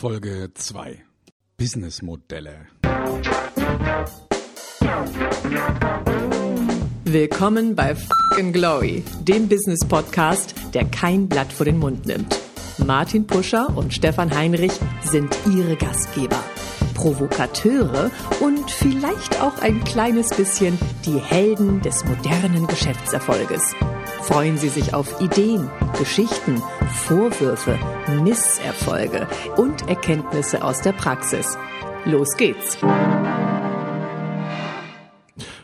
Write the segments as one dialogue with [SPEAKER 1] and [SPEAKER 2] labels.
[SPEAKER 1] Folge 2 Businessmodelle.
[SPEAKER 2] Willkommen bei Fucking Glory, dem Business Podcast, der kein Blatt vor den Mund nimmt. Martin Puscher und Stefan Heinrich sind ihre Gastgeber. Provokateure und vielleicht auch ein kleines bisschen die Helden des modernen Geschäftserfolges. Freuen Sie sich auf Ideen, Geschichten, Vorwürfe, Misserfolge und Erkenntnisse aus der Praxis. Los geht's!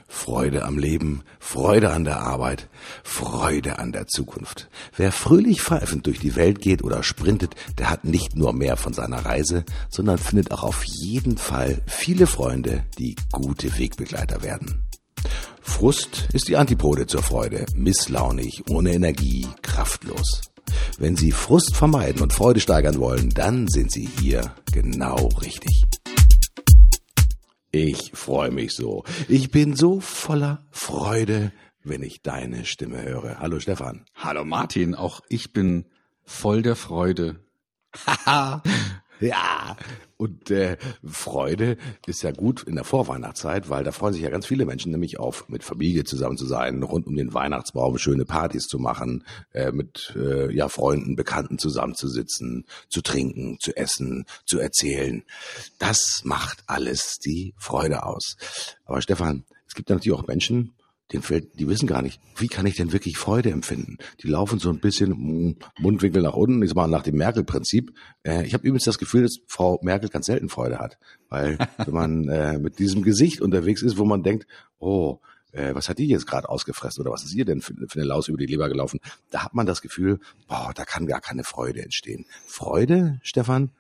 [SPEAKER 3] Freude am Leben, Freude an der Arbeit, Freude an der Zukunft. Wer fröhlich pfeifend durch die Welt geht oder sprintet, der hat nicht nur mehr von seiner Reise, sondern findet auch auf jeden Fall viele Freunde, die gute Wegbegleiter werden. Frust ist die Antipode zur Freude, misslaunig, ohne Energie, kraftlos. Wenn Sie Frust vermeiden und Freude steigern wollen, dann sind Sie hier genau richtig. Ich freue mich so. Ich bin so voller Freude, wenn ich deine Stimme höre. Hallo Stefan.
[SPEAKER 1] Hallo Martin, auch ich bin voll der Freude.
[SPEAKER 3] Haha. ja, und äh, Freude ist ja gut in der Vorweihnachtszeit, weil da freuen sich ja ganz viele Menschen nämlich auf, mit Familie zusammen zu sein, rund um den Weihnachtsbaum schöne Partys zu machen, äh, mit äh, ja Freunden, Bekannten zusammenzusitzen, zu trinken, zu essen, zu erzählen. Das macht alles die Freude aus. Aber Stefan, es gibt natürlich auch Menschen, den fällt, die wissen gar nicht, wie kann ich denn wirklich Freude empfinden? Die laufen so ein bisschen mm, Mundwinkel nach unten, ich sag mal nach dem Merkel-Prinzip. Äh, ich habe übrigens das Gefühl, dass Frau Merkel ganz selten Freude hat, weil wenn man äh, mit diesem Gesicht unterwegs ist, wo man denkt, oh, äh, was hat die jetzt gerade ausgefressen oder was ist ihr denn für, für eine Laus über die Leber gelaufen? Da hat man das Gefühl, boah, da kann gar keine Freude entstehen. Freude, Stefan,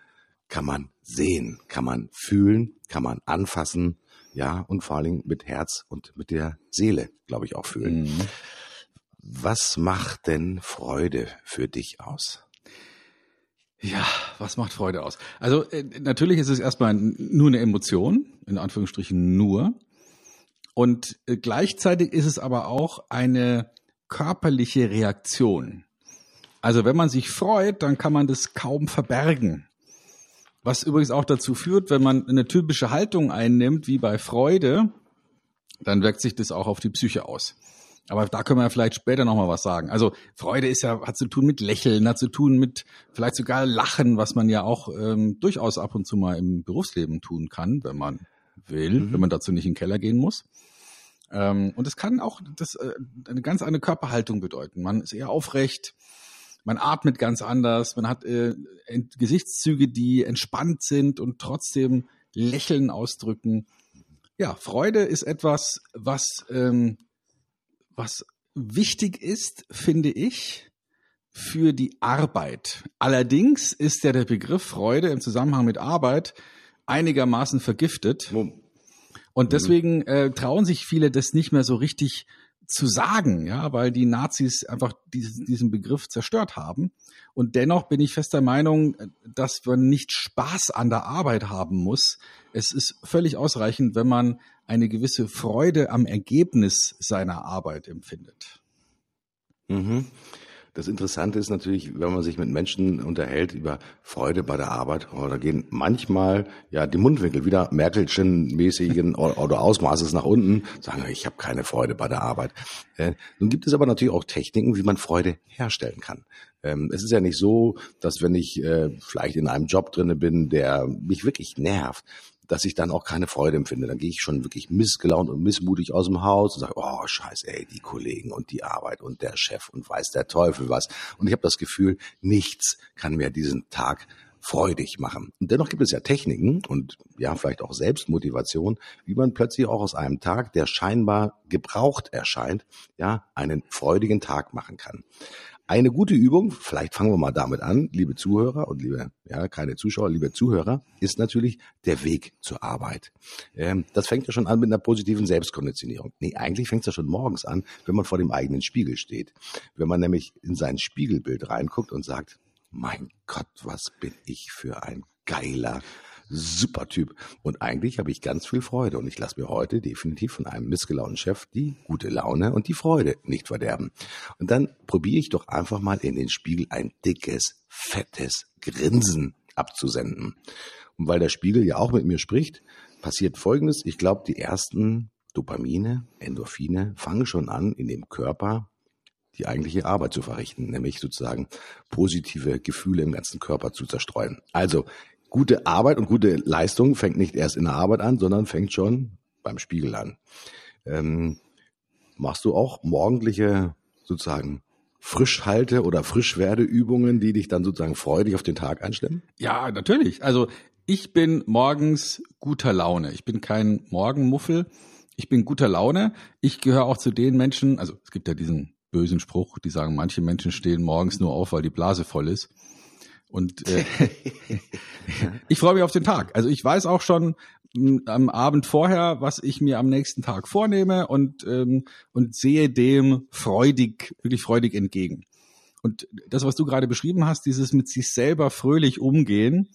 [SPEAKER 3] kann man sehen, kann man fühlen, kann man anfassen, ja, und vor Dingen mit Herz und mit der Seele, glaube ich, auch fühlen. Mhm. Was macht denn Freude für dich aus?
[SPEAKER 1] Ja, was macht Freude aus? Also äh, natürlich ist es erstmal nur eine Emotion, in Anführungsstrichen nur. Und äh, gleichzeitig ist es aber auch eine körperliche Reaktion. Also wenn man sich freut, dann kann man das kaum verbergen. Was übrigens auch dazu führt, wenn man eine typische Haltung einnimmt, wie bei Freude, dann wirkt sich das auch auf die Psyche aus. Aber da können wir vielleicht später nochmal was sagen. Also Freude ist ja, hat zu tun mit Lächeln, hat zu tun mit vielleicht sogar Lachen, was man ja auch ähm, durchaus ab und zu mal im Berufsleben tun kann, wenn man will, mhm. wenn man dazu nicht in den Keller gehen muss. Ähm, und es kann auch das, äh, eine ganz andere Körperhaltung bedeuten. Man ist eher aufrecht, man atmet ganz anders, man hat äh, Gesichtszüge, die entspannt sind und trotzdem Lächeln ausdrücken. Ja, Freude ist etwas, was, ähm, was wichtig ist, finde ich, für die Arbeit. Allerdings ist ja der Begriff Freude im Zusammenhang mit Arbeit einigermaßen vergiftet. Und deswegen äh, trauen sich viele das nicht mehr so richtig zu sagen, ja, weil die Nazis einfach diesen, diesen Begriff zerstört haben. Und dennoch bin ich fester Meinung, dass man nicht Spaß an der Arbeit haben muss. Es ist völlig ausreichend, wenn man eine gewisse Freude am Ergebnis seiner Arbeit empfindet.
[SPEAKER 3] Mhm. Das Interessante ist natürlich, wenn man sich mit Menschen unterhält über Freude bei der Arbeit, oh, da gehen manchmal ja die Mundwinkel wieder Merkelchen-mäßigen oder Ausmaßes nach unten, sagen, ich habe keine Freude bei der Arbeit. Äh, nun gibt es aber natürlich auch Techniken, wie man Freude herstellen kann. Ähm, es ist ja nicht so, dass wenn ich äh, vielleicht in einem Job drinne bin, der mich wirklich nervt, dass ich dann auch keine Freude empfinde. Dann gehe ich schon wirklich missgelaunt und missmutig aus dem Haus und sage, oh scheiße, ey, die Kollegen und die Arbeit und der Chef und weiß der Teufel was. Und ich habe das Gefühl, nichts kann mir diesen Tag freudig machen. Und dennoch gibt es ja Techniken und ja, vielleicht auch Selbstmotivation, wie man plötzlich auch aus einem Tag, der scheinbar gebraucht erscheint, ja, einen freudigen Tag machen kann. Eine gute Übung, vielleicht fangen wir mal damit an, liebe Zuhörer und liebe, ja, keine Zuschauer, liebe Zuhörer, ist natürlich der Weg zur Arbeit. Ähm, das fängt ja schon an mit einer positiven Selbstkonditionierung. Nee, eigentlich fängt es ja schon morgens an, wenn man vor dem eigenen Spiegel steht. Wenn man nämlich in sein Spiegelbild reinguckt und sagt, mein Gott, was bin ich für ein geiler, super Typ. Und eigentlich habe ich ganz viel Freude und ich lasse mir heute definitiv von einem missgelaunten Chef die gute Laune und die Freude nicht verderben. Und dann probiere ich doch einfach mal in den Spiegel ein dickes, fettes Grinsen abzusenden. Und weil der Spiegel ja auch mit mir spricht, passiert Folgendes. Ich glaube, die ersten Dopamine, Endorphine fangen schon an, in dem Körper die eigentliche Arbeit zu verrichten, nämlich sozusagen positive Gefühle im ganzen Körper zu zerstreuen. Also gute Arbeit und gute Leistung fängt nicht erst in der Arbeit an, sondern fängt schon beim Spiegel an. Ähm, machst du auch morgendliche sozusagen Frischhalte- oder Frischwerdeübungen, die dich dann sozusagen freudig auf den Tag einstimmen?
[SPEAKER 1] Ja, natürlich. Also ich bin morgens guter Laune. Ich bin kein Morgenmuffel. Ich bin guter Laune. Ich gehöre auch zu den Menschen, also es gibt ja diesen bösen Spruch, die sagen, manche Menschen stehen morgens nur auf, weil die Blase voll ist. Und äh, ich freue mich auf den Tag. Also ich weiß auch schon m, am Abend vorher, was ich mir am nächsten Tag vornehme und, ähm, und sehe dem freudig, wirklich freudig entgegen. Und das, was du gerade beschrieben hast, dieses mit sich selber fröhlich umgehen,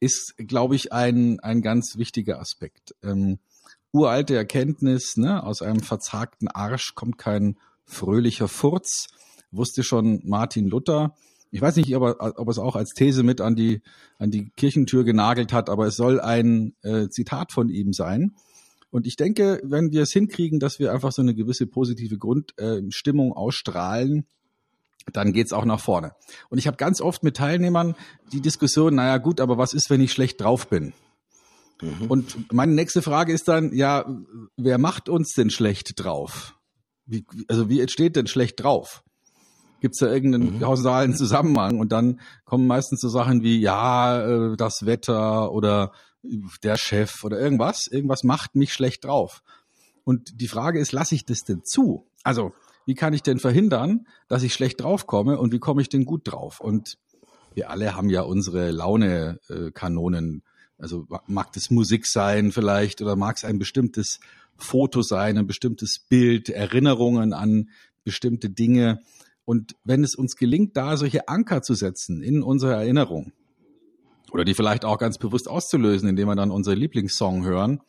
[SPEAKER 1] ist, glaube ich, ein, ein ganz wichtiger Aspekt. Ähm, uralte Erkenntnis, ne, aus einem verzagten Arsch kommt kein fröhlicher Furz, wusste schon Martin Luther. Ich weiß nicht, ob er, ob er es auch als These mit an die, an die Kirchentür genagelt hat, aber es soll ein äh, Zitat von ihm sein. Und ich denke, wenn wir es hinkriegen, dass wir einfach so eine gewisse positive Grundstimmung äh, ausstrahlen, dann geht's auch nach vorne. Und ich habe ganz oft mit Teilnehmern die Diskussion, naja gut, aber was ist, wenn ich schlecht drauf bin? Mhm. Und meine nächste Frage ist dann, ja, wer macht uns denn schlecht drauf? Wie, also wie entsteht denn schlecht drauf? Gibt es da irgendeinen mhm. kausalen Zusammenhang? Und dann kommen meistens so Sachen wie, ja, äh, das Wetter oder der Chef oder irgendwas. Irgendwas macht mich schlecht drauf. Und die Frage ist, lasse ich das denn zu? Also, wie kann ich denn verhindern, dass ich schlecht draufkomme und wie komme ich denn gut drauf? Und wir alle haben ja unsere Laune-Kanonen. Also mag das Musik sein vielleicht oder mag es ein bestimmtes Foto sein, ein bestimmtes Bild, Erinnerungen an bestimmte Dinge. Und wenn es uns gelingt, da solche Anker zu setzen in unsere Erinnerung oder die vielleicht auch ganz bewusst auszulösen, indem wir dann unseren Lieblingssong hören,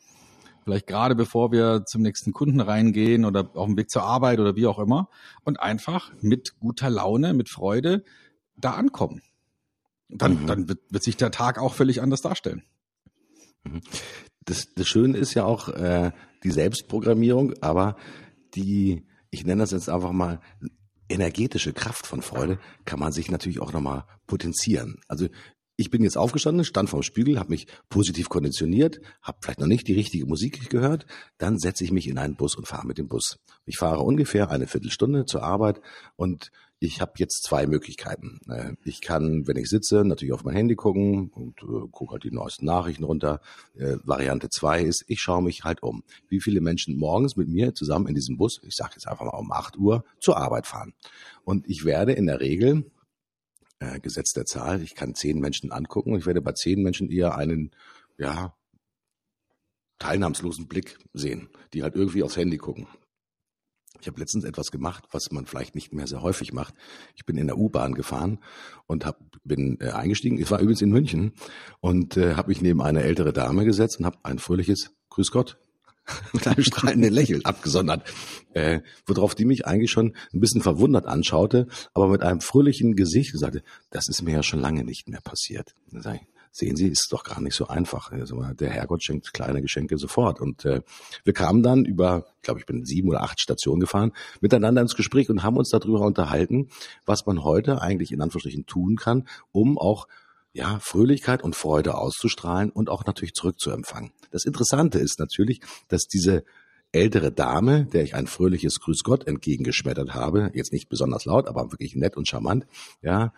[SPEAKER 1] vielleicht gerade bevor wir zum nächsten Kunden reingehen oder auf dem Weg zur Arbeit oder wie auch immer und einfach mit guter Laune, mit Freude da ankommen. Dann, mhm. dann wird, wird sich der Tag auch völlig anders darstellen.
[SPEAKER 3] Mhm. Das, das Schöne ist ja auch äh, die Selbstprogrammierung, aber die, ich nenne das jetzt einfach mal, energetische Kraft von Freude kann man sich natürlich auch nochmal potenzieren. Also ich bin jetzt aufgestanden, stand vorm Spiegel, habe mich positiv konditioniert, habe vielleicht noch nicht die richtige Musik gehört, dann setze ich mich in einen Bus und fahre mit dem Bus. Ich fahre ungefähr eine Viertelstunde zur Arbeit und ich habe jetzt zwei Möglichkeiten. Äh, ich kann, wenn ich sitze, natürlich auf mein Handy gucken und äh, gucke halt die neuesten Nachrichten runter. Äh, Variante zwei ist, ich schaue mich halt um, wie viele Menschen morgens mit mir zusammen in diesem Bus, ich sage jetzt einfach mal um 8 Uhr, zur Arbeit fahren. Und ich werde in der Regel äh, Gesetz der Zahl. Ich kann zehn Menschen angucken und ich werde bei zehn Menschen eher einen, ja, teilnahmslosen Blick sehen, die halt irgendwie aufs Handy gucken. Ich habe letztens etwas gemacht, was man vielleicht nicht mehr sehr häufig macht. Ich bin in der U-Bahn gefahren und hab, bin äh, eingestiegen. Ich war übrigens in München und äh, habe mich neben eine ältere Dame gesetzt und habe ein fröhliches Grüß Gott mit einem strahlenden Lächeln abgesondert, äh, worauf die mich eigentlich schon ein bisschen verwundert anschaute, aber mit einem fröhlichen Gesicht sagte, das ist mir ja schon lange nicht mehr passiert. Dann sag ich, sehen Sie, ist doch gar nicht so einfach. Also der Herrgott schenkt kleine Geschenke sofort. Und äh, wir kamen dann über, ich glaube, ich bin sieben oder acht Stationen gefahren, miteinander ins Gespräch und haben uns darüber unterhalten, was man heute eigentlich in Anführungsstrichen tun kann, um auch ja, Fröhlichkeit und Freude auszustrahlen und auch natürlich zurückzuempfangen. Das Interessante ist natürlich, dass diese ältere Dame, der ich ein fröhliches Grüß Gott entgegengeschmettert habe, jetzt nicht besonders laut, aber wirklich nett und charmant, ja,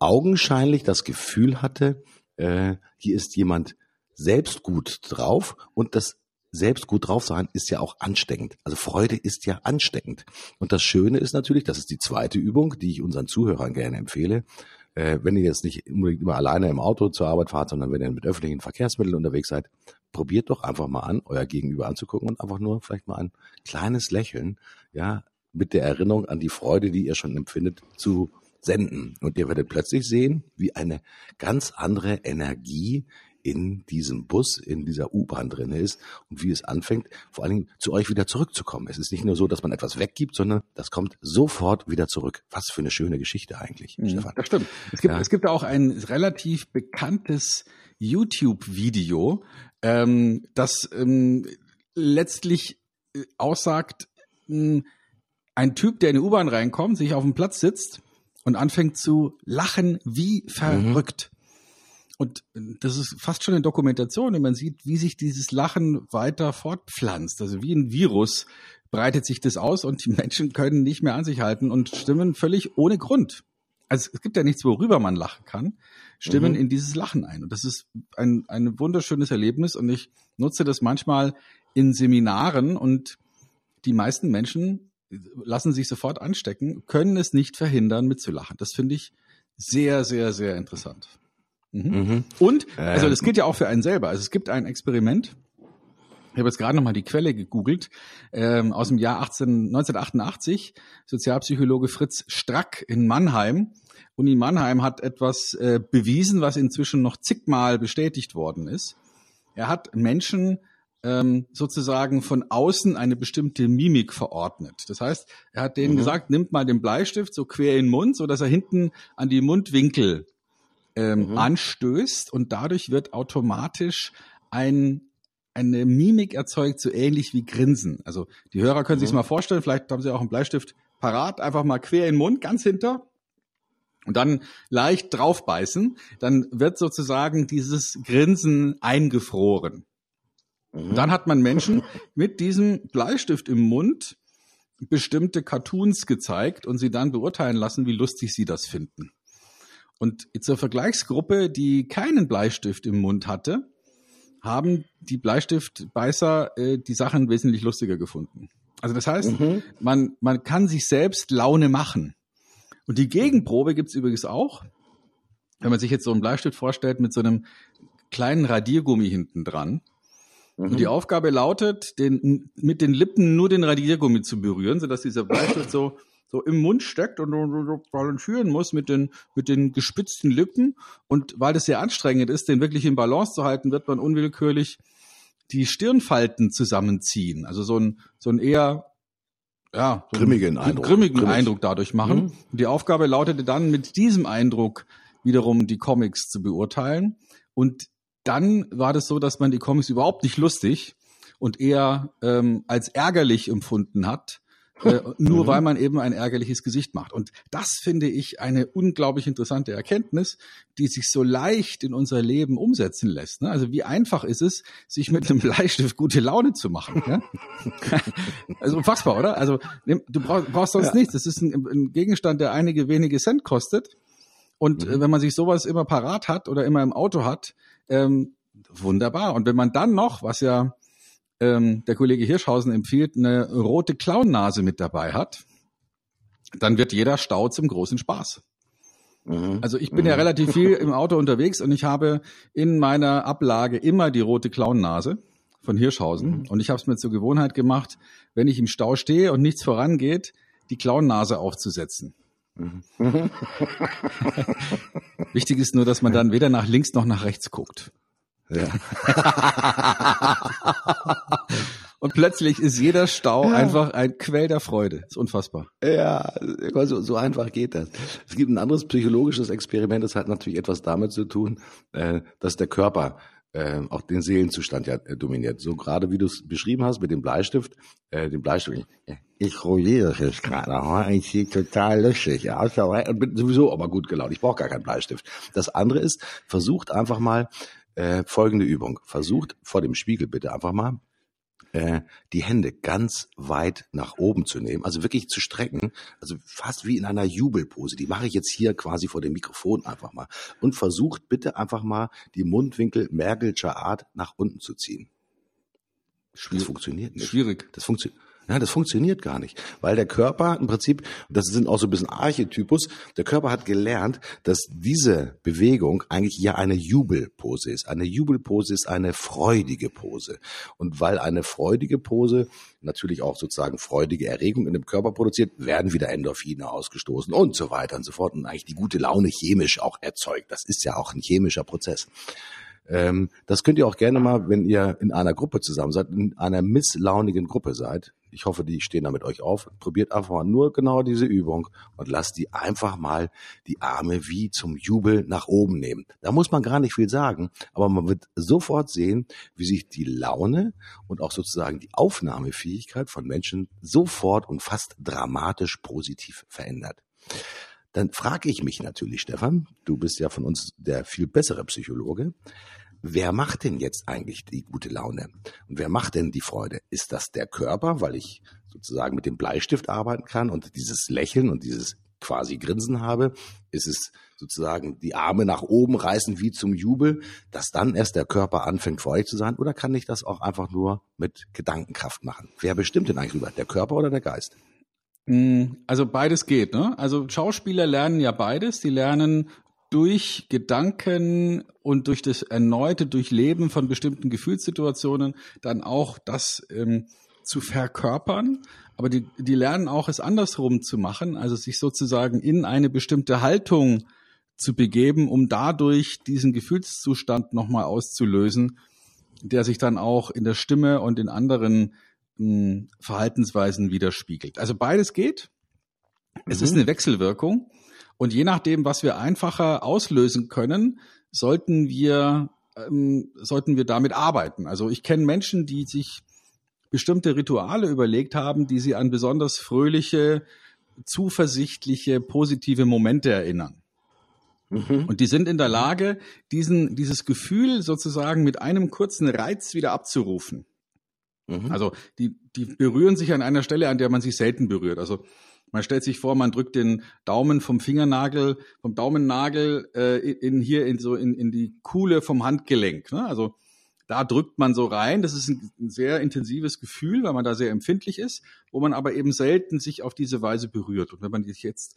[SPEAKER 3] augenscheinlich das Gefühl hatte, äh, hier ist jemand selbst gut drauf und das selbst gut drauf sein ist ja auch ansteckend. Also Freude ist ja ansteckend. Und das Schöne ist natürlich, das ist die zweite Übung, die ich unseren Zuhörern gerne empfehle, äh, wenn ihr jetzt nicht unbedingt immer alleine im Auto zur Arbeit fahrt, sondern wenn ihr mit öffentlichen Verkehrsmitteln unterwegs seid, probiert doch einfach mal an, euer Gegenüber anzugucken und einfach nur vielleicht mal ein kleines Lächeln, ja, mit der Erinnerung an die Freude, die ihr schon empfindet, zu senden. Und ihr werdet plötzlich sehen, wie eine ganz andere Energie in diesem Bus, in dieser U-Bahn drin ist und wie es anfängt, vor allen Dingen zu euch wieder zurückzukommen. Es ist nicht nur so, dass man etwas weggibt, sondern das kommt sofort wieder zurück. Was für eine schöne Geschichte eigentlich,
[SPEAKER 1] mhm, Stefan. Das stimmt. Es gibt, ja. es gibt auch ein relativ bekanntes YouTube-Video, ähm, das ähm, letztlich äh, aussagt, mh, ein Typ, der in die U-Bahn reinkommt, sich auf den Platz sitzt und anfängt zu lachen wie verrückt. Mhm. Und das ist fast schon eine Dokumentation, und man sieht, wie sich dieses Lachen weiter fortpflanzt. Also wie ein Virus breitet sich das aus und die Menschen können nicht mehr an sich halten und stimmen völlig ohne Grund. Also es gibt ja nichts, worüber man lachen kann, stimmen mhm. in dieses Lachen ein. Und das ist ein, ein wunderschönes Erlebnis und ich nutze das manchmal in Seminaren und die meisten Menschen lassen sich sofort anstecken, können es nicht verhindern, mitzulachen. Das finde ich sehr, sehr, sehr interessant. Mhm. Mhm. Und, also das gilt ja auch für einen selber. Also es gibt ein Experiment, ich habe jetzt gerade nochmal die Quelle gegoogelt, ähm, aus dem Jahr 18, 1988, Sozialpsychologe Fritz Strack in Mannheim. Uni Mannheim hat etwas äh, bewiesen, was inzwischen noch zigmal bestätigt worden ist. Er hat Menschen ähm, sozusagen von außen eine bestimmte Mimik verordnet. Das heißt, er hat denen mhm. gesagt, nimmt mal den Bleistift so quer in den Mund, so dass er hinten an die Mundwinkel ähm, mhm. anstößt und dadurch wird automatisch ein eine Mimik erzeugt, so ähnlich wie Grinsen. Also die Hörer können mhm. sich mal vorstellen, vielleicht haben sie auch einen Bleistift parat, einfach mal quer in den Mund, ganz hinter und dann leicht draufbeißen, dann wird sozusagen dieses Grinsen eingefroren. Mhm. Dann hat man Menschen mit diesem Bleistift im Mund bestimmte Cartoons gezeigt und sie dann beurteilen lassen, wie lustig sie das finden. Und zur Vergleichsgruppe, die keinen Bleistift im Mund hatte, haben die Bleistiftbeißer äh, die Sachen wesentlich lustiger gefunden. Also das heißt, mhm. man, man kann sich selbst Laune machen. Und die Gegenprobe gibt's übrigens auch. Wenn man sich jetzt so einen Bleistift vorstellt mit so einem kleinen Radiergummi hinten dran. Mhm. Und die Aufgabe lautet, den, mit den Lippen nur den Radiergummi zu berühren, sodass dieser Bleistift so so im Mund steckt und so balancieren muss mit den, mit den gespitzten Lippen. Und weil das sehr anstrengend ist, den wirklich in Balance zu halten, wird man unwillkürlich die Stirnfalten zusammenziehen. Also so ein, so ein eher ja,
[SPEAKER 3] so grimmigen, Eindruck.
[SPEAKER 1] grimmigen Grimmig. Eindruck dadurch machen. Mhm. Und die Aufgabe lautete dann, mit diesem Eindruck wiederum die Comics zu beurteilen. Und dann war das so, dass man die Comics überhaupt nicht lustig und eher ähm, als ärgerlich empfunden hat äh, nur mhm. weil man eben ein ärgerliches Gesicht macht. Und das finde ich eine unglaublich interessante Erkenntnis, die sich so leicht in unser Leben umsetzen lässt. Ne? Also wie einfach ist es, sich mit einem Bleistift gute Laune zu machen? Ja? also unfassbar, oder? Also du brauchst, brauchst sonst ja. nichts. Das ist ein, ein, Gegenstand, der einige wenige Cent kostet. Und mhm. Äh, wenn man sich sowas immer parat hat oder immer im Auto hat, ähm, wunderbar. Und wenn man dann noch, was ja ähm, der Kollege Hirschhausen empfiehlt, eine rote Clownnase mit dabei hat, dann wird jeder Stau zum großen Spaß. Mhm. Also ich bin mhm. ja relativ viel im Auto unterwegs und ich habe in meiner Ablage immer die rote Clownnase von Hirschhausen. Mhm. Und ich habe es mir zur Gewohnheit gemacht, wenn ich im Stau stehe und nichts vorangeht, die Clownnase aufzusetzen. Mhm. Wichtig ist nur, dass man dann weder nach links noch nach rechts guckt. Ja. Und plötzlich ist jeder Stau ja. einfach ein Quell der Freude. Das ist unfassbar.
[SPEAKER 3] Ja, so, so einfach geht das. Es gibt ein anderes psychologisches Experiment, das hat natürlich etwas damit zu tun, äh, dass der Körper äh, auch den Seelenzustand ja äh, dominiert. So gerade wie du es beschrieben hast mit dem Bleistift, äh, dem Bleistift. Ich rolliere jetzt gerade, ich sehe total lustig aus, und bin sowieso aber gut gelaunt. Ich brauche gar keinen Bleistift. Das andere ist, versucht einfach mal äh, folgende Übung. Versucht vor dem Spiegel bitte einfach mal äh, die Hände ganz weit nach oben zu nehmen, also wirklich zu strecken, also fast wie in einer Jubelpose. Die mache ich jetzt hier quasi vor dem Mikrofon einfach mal. Und versucht bitte einfach mal die Mundwinkel Mergelscher Art nach unten zu ziehen.
[SPEAKER 1] Schwierig. Das funktioniert nicht.
[SPEAKER 3] Schwierig. Das funktioniert. Ja, das funktioniert gar nicht, weil der Körper im Prinzip, das sind auch so ein bisschen Archetypus, der Körper hat gelernt, dass diese Bewegung eigentlich ja eine Jubelpose ist. Eine Jubelpose ist eine freudige Pose. Und weil eine freudige Pose natürlich auch sozusagen freudige Erregung in dem Körper produziert, werden wieder Endorphine ausgestoßen und so weiter und so fort und eigentlich die gute Laune chemisch auch erzeugt. Das ist ja auch ein chemischer Prozess. Ähm, das könnt ihr auch gerne mal, wenn ihr in einer Gruppe zusammen seid, in einer misslaunigen Gruppe seid. Ich hoffe, die stehen da mit euch auf. Probiert einfach mal nur genau diese Übung und lasst die einfach mal die Arme wie zum Jubel nach oben nehmen. Da muss man gar nicht viel sagen, aber man wird sofort sehen, wie sich die Laune und auch sozusagen die Aufnahmefähigkeit von Menschen sofort und fast dramatisch positiv verändert. Dann frage ich mich natürlich, Stefan, du bist ja von uns der viel bessere Psychologe. Wer macht denn jetzt eigentlich die gute Laune? Und wer macht denn die Freude? Ist das der Körper, weil ich sozusagen mit dem Bleistift arbeiten kann und dieses Lächeln und dieses quasi Grinsen habe? Ist es sozusagen die Arme nach oben reißen wie zum Jubel, dass dann erst der Körper anfängt freudig zu sein? Oder kann ich das auch einfach nur mit Gedankenkraft machen? Wer bestimmt denn eigentlich über der Körper oder der Geist?
[SPEAKER 1] Mm, also beides geht, ne? Also Schauspieler lernen ja beides. Die lernen durch Gedanken und durch das erneute Durchleben von bestimmten Gefühlssituationen dann auch das ähm, zu verkörpern. Aber die, die lernen auch es andersrum zu machen, also sich sozusagen in eine bestimmte Haltung zu begeben, um dadurch diesen Gefühlszustand nochmal auszulösen, der sich dann auch in der Stimme und in anderen mh, Verhaltensweisen widerspiegelt. Also beides geht. Es mhm. ist eine Wechselwirkung. Und je nachdem, was wir einfacher auslösen können, sollten wir, ähm, sollten wir damit arbeiten. Also ich kenne Menschen, die sich bestimmte Rituale überlegt haben, die sie an besonders fröhliche, zuversichtliche, positive Momente erinnern. Mhm. Und die sind in der Lage, diesen, dieses Gefühl sozusagen mit einem kurzen Reiz wieder abzurufen. Mhm. Also die, die berühren sich an einer Stelle, an der man sich selten berührt. Also man stellt sich vor, man drückt den Daumen vom Fingernagel, vom Daumennagel äh, in hier in so in, in die Kuhle vom Handgelenk. Ne? Also da drückt man so rein. Das ist ein, ein, sehr intensives Gefühl, weil man da sehr empfindlich ist, wo man aber eben selten sich auf diese Weise berührt. Und wenn man sich jetzt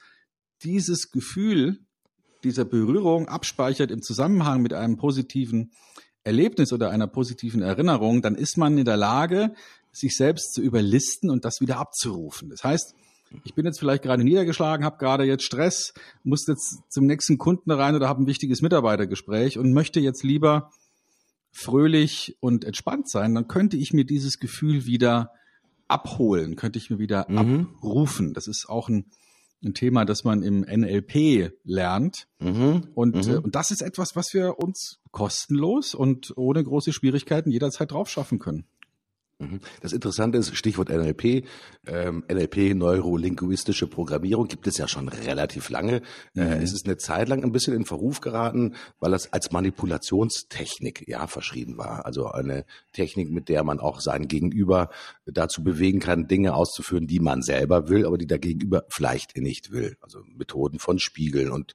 [SPEAKER 1] dieses Gefühl dieser Berührung abspeichert im Zusammenhang mit einem positiven Erlebnis oder einer positiven Erinnerung, dann ist man in der Lage, sich selbst zu überlisten und das wieder abzurufen. Das heißt, ich bin jetzt vielleicht gerade niedergeschlagen, habe gerade jetzt Stress, muss jetzt zum nächsten Kunden rein oder habe ein wichtiges Mitarbeitergespräch und möchte jetzt lieber fröhlich und entspannt sein, dann könnte ich mir dieses Gefühl wieder abholen, könnte ich mir wieder mhm. abrufen. Das ist auch ein, ein, Thema, das man im NLP lernt. Mhm. Und, mhm. Äh, und das ist etwas, was wir uns kostenlos und ohne große Schwierigkeiten jederzeit drauf schaffen können.
[SPEAKER 3] Mhm. Das Interessante ist, Stichwort NLP, ähm, NLP, neurolinguistische Programmierung, gibt es ja schon relativ lange. Äh, mhm. Äh, es ist eine Zeit lang ein bisschen in Verruf geraten, weil das als Manipulationstechnik ja verschrieben war. Also eine Technik, mit der man auch sein Gegenüber dazu bewegen kann, Dinge auszuführen, die man selber will, aber die der Gegenüber vielleicht nicht will. Also Methoden von Spiegeln und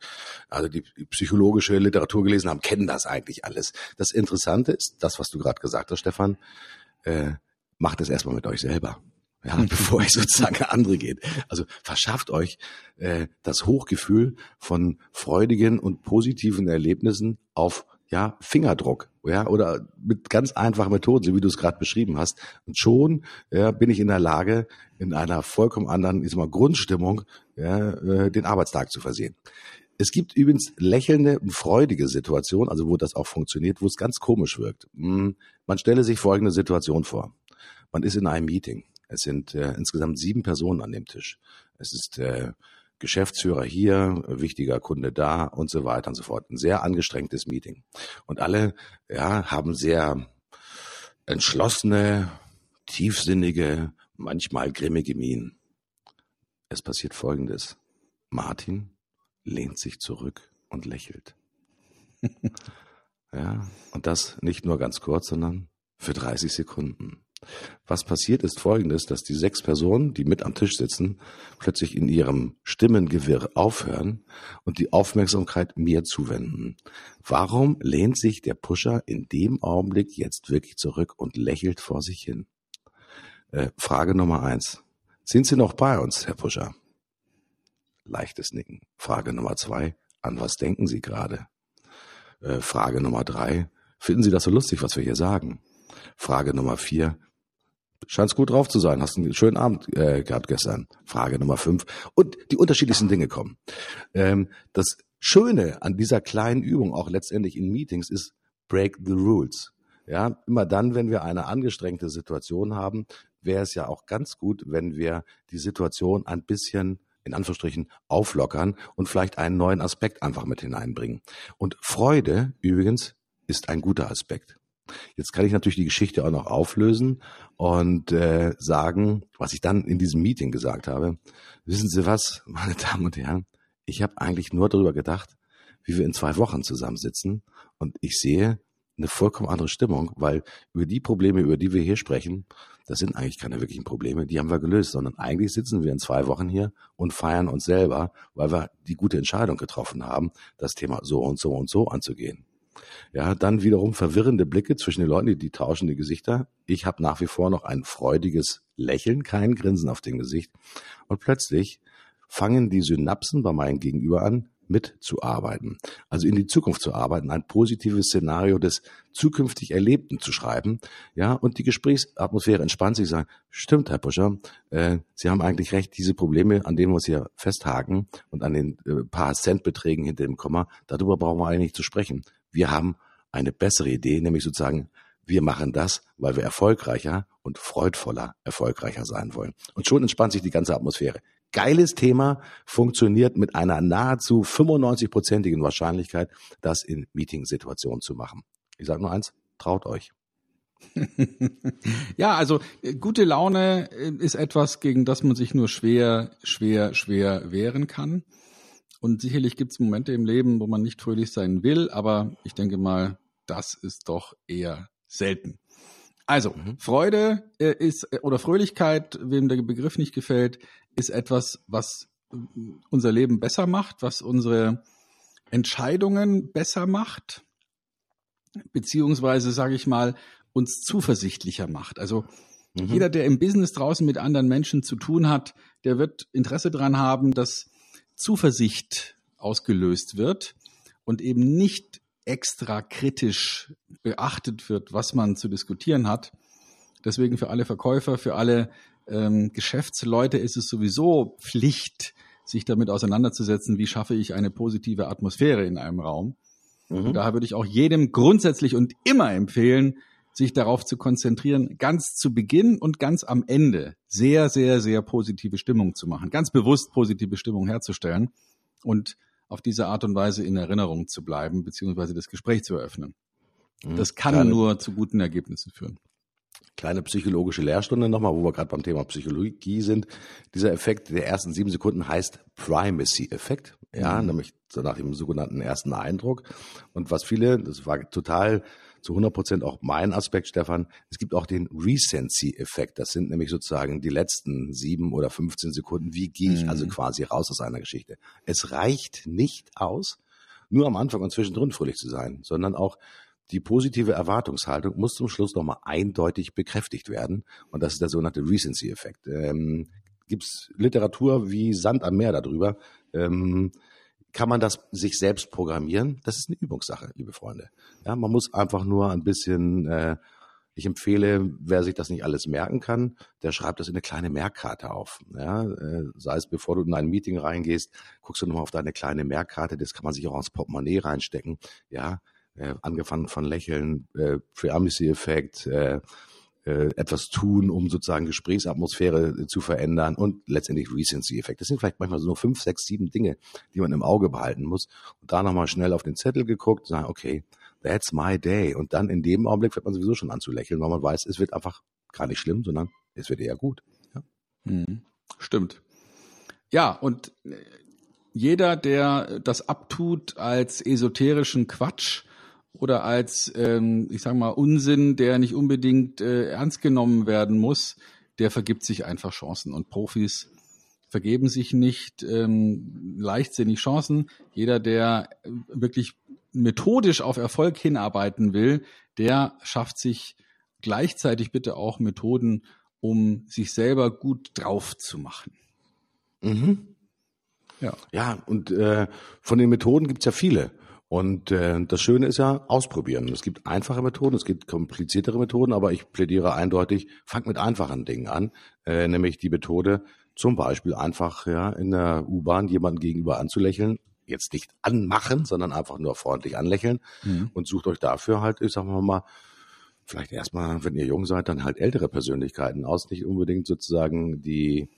[SPEAKER 3] also die psychologische Literatur gelesen haben, kennen das eigentlich alles. Das Interessante ist, das, was du gerade gesagt hast, Stefan, äh, macht es erstmal mit euch selber. Ja, bevor es sozusagen andere geht. Also verschafft euch äh, das Hochgefühl von freudigen und positiven Erlebnissen auf ja, Fingerdruck, ja, oder mit ganz einfachen Methoden, so wie du es gerade beschrieben hast. Und schon ja, bin ich in der Lage, in einer vollkommen anderen, ich sag mal, Grundstimmung, ja, äh, den Arbeitstag zu versehen. Es gibt übrigens lächelnde und freudige Situationen, also wo das auch funktioniert, wo es ganz komisch wirkt. Hm, man stelle sich folgende Situation vor. Man ist in einem Meeting. Es sind äh, insgesamt sieben Personen an dem Tisch. Es ist äh, Geschäftsführer hier, wichtiger Kunde da und so weiter und so fort. Ein sehr angestrengtes Meeting. Und alle ja, haben sehr entschlossene, tiefsinnige, manchmal grimmige Mienen. Es passiert Folgendes. Martin lehnt sich zurück und lächelt. ja, und das nicht nur ganz kurz, sondern für 30 Sekunden. Was passiert ist folgendes, dass die sechs Personen, die mit am Tisch sitzen, plötzlich in ihrem Stimmengewirr aufhören und die Aufmerksamkeit mir zuwenden. Warum lehnt sich der Pusher in dem Augenblick jetzt wirklich zurück und lächelt vor sich hin? Äh, Frage Nummer eins. Sind Sie noch bei uns, Herr Pusher? Leichtes Nicken. Frage Nummer zwei. An was denken Sie gerade? Äh, Frage Nummer drei. Finden Sie das so lustig, was wir hier sagen? Frage Nummer vier. Scheinst gut drauf zu sein. Hast einen schönen Abend äh, gehabt gestern. Frage Nummer fünf. Und die unterschiedlichsten Dinge kommen. Ähm, das Schöne an dieser kleinen Übung, auch letztendlich in Meetings, ist, break the rules. Ja, immer dann, wenn wir eine angestrengte Situation haben, wäre es ja auch ganz gut, wenn wir die Situation ein bisschen in Anführungsstrichen auflockern und vielleicht einen neuen Aspekt einfach mit hineinbringen. Und Freude übrigens ist ein guter Aspekt. Jetzt kann ich natürlich die Geschichte auch noch auflösen und äh, sagen, was ich dann in diesem Meeting gesagt habe. Wissen Sie was, meine Damen und Herren? Ich habe eigentlich nur darüber gedacht, wie wir in zwei Wochen zusammensitzen und ich sehe eine vollkommen andere Stimmung, weil über die Probleme, über die wir hier sprechen, das sind eigentlich keine wirklichen Probleme, die haben wir gelöst, sondern eigentlich sitzen wir in zwei Wochen hier und feiern uns selber, weil wir die gute Entscheidung getroffen haben, das Thema so und so und so anzugehen. Ja, dann wiederum verwirrende Blicke zwischen den Leuten, die, tauschen die Gesichter. Ich habe nach wie vor noch ein freudiges Lächeln, kein Grinsen auf dem Gesicht. Und plötzlich fangen die Synapsen bei meinem Gegenüber an, mitzuarbeiten. Also in die Zukunft zu arbeiten, ein positives Szenario des zukünftig Erlebten zu schreiben. Ja, und die Gesprächsatmosphäre entspannt sich, sagen, stimmt, Herr Puscher, äh, Sie haben eigentlich recht, diese Probleme, an denen wir uns hier festhaken und an den äh, paar Centbeträgen hinter dem Komma, darüber brauchen wir eigentlich nicht zu sprechen. Wir haben eine bessere Idee, nämlich sozusagen, wir machen das, weil wir erfolgreicher und freudvoller erfolgreicher sein wollen. Und schon entspannt sich die ganze Atmosphäre geiles Thema, funktioniert mit einer nahezu 95-prozentigen Wahrscheinlichkeit, das in Meetingsituationen zu machen. Ich sage nur eins, traut euch.
[SPEAKER 1] ja, also äh, gute Laune äh, ist etwas, gegen das man sich nur schwer, schwer, schwer wehren kann. Und sicherlich gibt es Momente im Leben, wo man nicht fröhlich sein will, aber ich denke mal, das ist doch eher selten. Also, mhm. Freude äh, ist oder Fröhlichkeit, wem der Begriff nicht gefällt, ist etwas, was unser Leben besser macht, was unsere Entscheidungen besser macht, beziehungsweise, sage ich mal, uns zuversichtlicher macht. Also mhm. jeder, der im Business draußen mit anderen Menschen zu tun hat, der wird Interesse daran haben, dass Zuversicht ausgelöst wird und eben nicht extra kritisch beachtet wird, was man zu diskutieren hat. Deswegen für alle Verkäufer, für alle ähm, Geschäftsleute ist es sowieso Pflicht, sich damit auseinanderzusetzen, wie schaffe ich eine positive Atmosphäre in einem Raum. Mhm. Und daher würde ich auch jedem grundsätzlich und immer empfehlen, sich darauf zu konzentrieren, ganz zu Beginn und ganz am Ende sehr, sehr, sehr positive Stimmung zu machen, ganz bewusst positive Stimmung herzustellen und auf diese Art und Weise in Erinnerung zu bleiben, beziehungsweise das Gespräch zu eröffnen. Mhm. Das kann Keine. nur zu guten Ergebnissen führen
[SPEAKER 3] kleine psychologische Lehrstunde nochmal, wo wir gerade beim Thema Psychologie sind. Dieser Effekt der ersten sieben Sekunden heißt Primacy-Effekt, ja, mhm. nämlich nach dem sogenannten ersten Eindruck. Und was viele, das war total zu 100 Prozent auch mein Aspekt, Stefan, es gibt auch den Recency-Effekt. Das sind nämlich sozusagen die letzten sieben oder 15 Sekunden. Wie gehe ich also mhm. also quasi raus aus einer Geschichte? Es reicht nicht aus, nur am Anfang und zwischendrin fröhlich zu sein, sondern auch die positive Erwartungshaltung muss zum Schluss nochmal eindeutig bekräftigt werden. Und das ist der sogenannte Recency-Effekt. Ähm, Gibt es Literatur wie Sand am Meer darüber? Ähm, kann man das sich selbst programmieren? Das ist eine Übungssache, liebe Freunde. Ja, man muss einfach nur ein bisschen, äh, ich empfehle, wer sich das nicht alles merken kann, der schreibt das in eine kleine Merkkarte auf. Ja, äh, sei es bevor du in ein Meeting reingehst, guckst du nochmal auf deine kleine Merkkarte, das kann man sich auch ins Portemonnaie reinstecken. Ja, äh, angefangen von Lächeln, äh, Primacy-Effekt, äh, äh, etwas tun, um sozusagen Gesprächsatmosphäre äh, zu verändern und letztendlich Recency-Effekt. Das sind vielleicht manchmal so nur fünf, sechs, sieben Dinge, die man im Auge behalten muss. Und da nochmal schnell auf den Zettel geguckt, sagen, okay, that's my day. Und dann in dem Augenblick fängt man sowieso schon an zu lächeln, weil man weiß, es wird einfach gar nicht schlimm, sondern es wird eher gut. Ja.
[SPEAKER 1] Hm. Stimmt. Ja, und äh, jeder, der das abtut als esoterischen Quatsch, oder als, ähm, ich sage mal, Unsinn, der nicht unbedingt äh, ernst genommen werden muss, der vergibt sich einfach Chancen. Und Profis vergeben sich nicht ähm, leichtsinnig Chancen. Jeder, der äh, wirklich methodisch auf Erfolg hinarbeiten will, der schafft sich gleichzeitig bitte auch Methoden, um sich selber gut drauf zu machen.
[SPEAKER 3] Mhm. Ja. ja, und äh, von den Methoden gibt's ja viele. Und äh, das Schöne ist ja, ausprobieren. Es gibt einfache Methoden, es gibt kompliziertere Methoden, aber ich plädiere eindeutig, fangt mit einfachen Dingen an, äh, nämlich die Methode, zum Beispiel einfach ja in der U-Bahn jemanden gegenüber anzulächeln, jetzt nicht anmachen, sondern einfach nur freundlich anlächeln mhm. und sucht euch dafür halt, ich sag mal, vielleicht erstmal, wenn ihr jung seid, dann halt ältere Persönlichkeiten aus, nicht unbedingt sozusagen die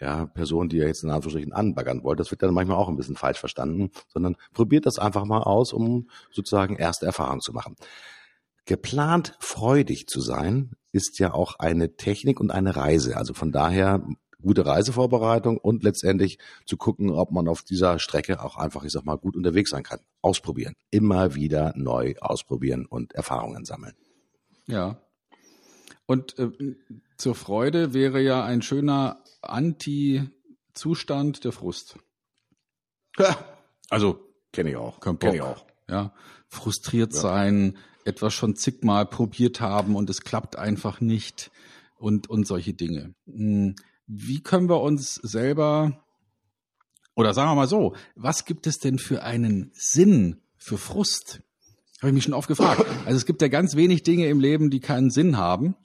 [SPEAKER 3] ja, Person, die ihr jetzt in Anführungsstrichen anbaggern wollt. Das wird dann manchmal auch ein bisschen falsch verstanden, sondern probiert das einfach mal aus, um sozusagen erste Erfahrungen zu machen. Geplant freudig zu sein, ist ja auch eine Technik und eine Reise. Also von daher gute Reisevorbereitung und letztendlich zu gucken, ob man auf dieser Strecke auch einfach, ich sag mal, gut unterwegs sein kann. Ausprobieren. Immer wieder neu ausprobieren und Erfahrungen sammeln.
[SPEAKER 1] Ja. Und äh, zur Freude wäre ja ein schöner Anti-Zustand der Frust.
[SPEAKER 3] Ja, also kenne ich auch.
[SPEAKER 1] Kenn ich auch. Ja, frustriert ja. sein, etwas schon zigmal probiert haben und es klappt einfach nicht und und solche Dinge. Hm, wie können wir uns selber oder sagen wir mal so, was gibt es denn für einen Sinn für Frust? Habe ich mich schon oft gefragt. Also es gibt ja ganz wenig Dinge im Leben, die keinen Sinn haben.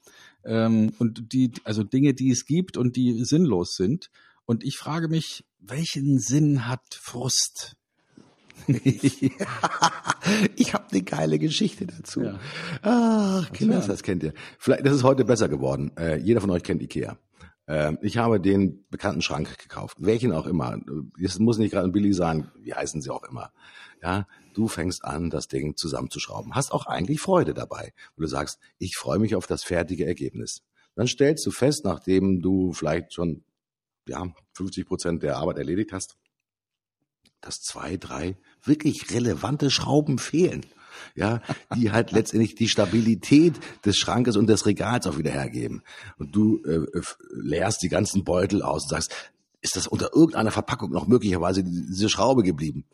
[SPEAKER 1] Ähm, und die, also Dinge, die es gibt und die sinnlos sind. Und ich frage mich, welchen Sinn hat Frust?
[SPEAKER 3] ich habe eine geile Geschichte dazu. Ja. Ach, Kinder, das kennt ihr. Vielleicht, das ist heute besser geworden. Äh, jeder von euch kennt Ikea. Äh, ich habe den bekannten Schrank gekauft, welchen auch immer. Es muss nicht gerade ein Billy sein, wie heißen sie auch immer. Ja, du fängst an, das Ding zusammenzuschrauben. Hast auch eigentlich Freude dabei, wo du sagst, ich freue mich auf das fertige Ergebnis. Dann stellst du fest, nachdem du vielleicht schon ja, 50 Prozent der Arbeit erledigt hast, dass zwei, drei wirklich relevante Schrauben fehlen. Ja, die halt letztendlich die Stabilität des Schrankes und des Regals auch wieder hergeben. Und du äh, leerst die ganzen Beutel aus und sagst, ist das unter irgendeiner Verpackung noch möglicherweise diese Schraube geblieben?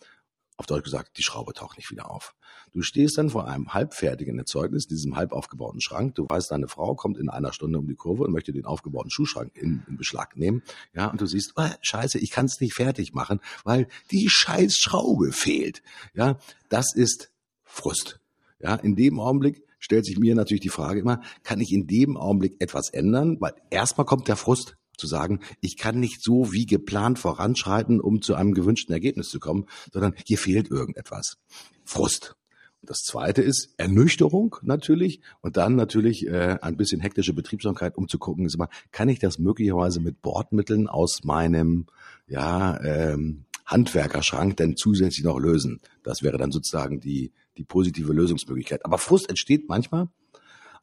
[SPEAKER 3] Auf Deutsch gesagt, die Schraube taucht nicht wieder auf. Du stehst dann vor einem halbfertigen Erzeugnis, diesem halb aufgebauten Schrank. Du weißt, deine Frau kommt in einer Stunde um die Kurve und möchte den aufgebauten Schuhschrank in, in Beschlag nehmen. Ja, und du siehst, oh, scheiße, ich kann es nicht fertig machen, weil die scheiß Schraube fehlt. Ja, das ist Frust. Ja, in dem Augenblick stellt sich mir natürlich die Frage immer, kann ich in dem Augenblick etwas ändern? Weil erstmal kommt der Frust, zu sagen, ich kann nicht so wie geplant voranschreiten, um zu einem gewünschten Ergebnis zu kommen, sondern hier fehlt irgendetwas. Frust. Und das zweite ist Ernüchterung natürlich und dann natürlich äh, ein bisschen hektische Betriebsamkeit, um zu gucken, ist immer, kann ich das möglicherweise mit Bordmitteln aus meinem ja, ähm, Handwerkerschrank denn zusätzlich noch lösen? Das wäre dann sozusagen die, die positive Lösungsmöglichkeit. Aber Frust entsteht manchmal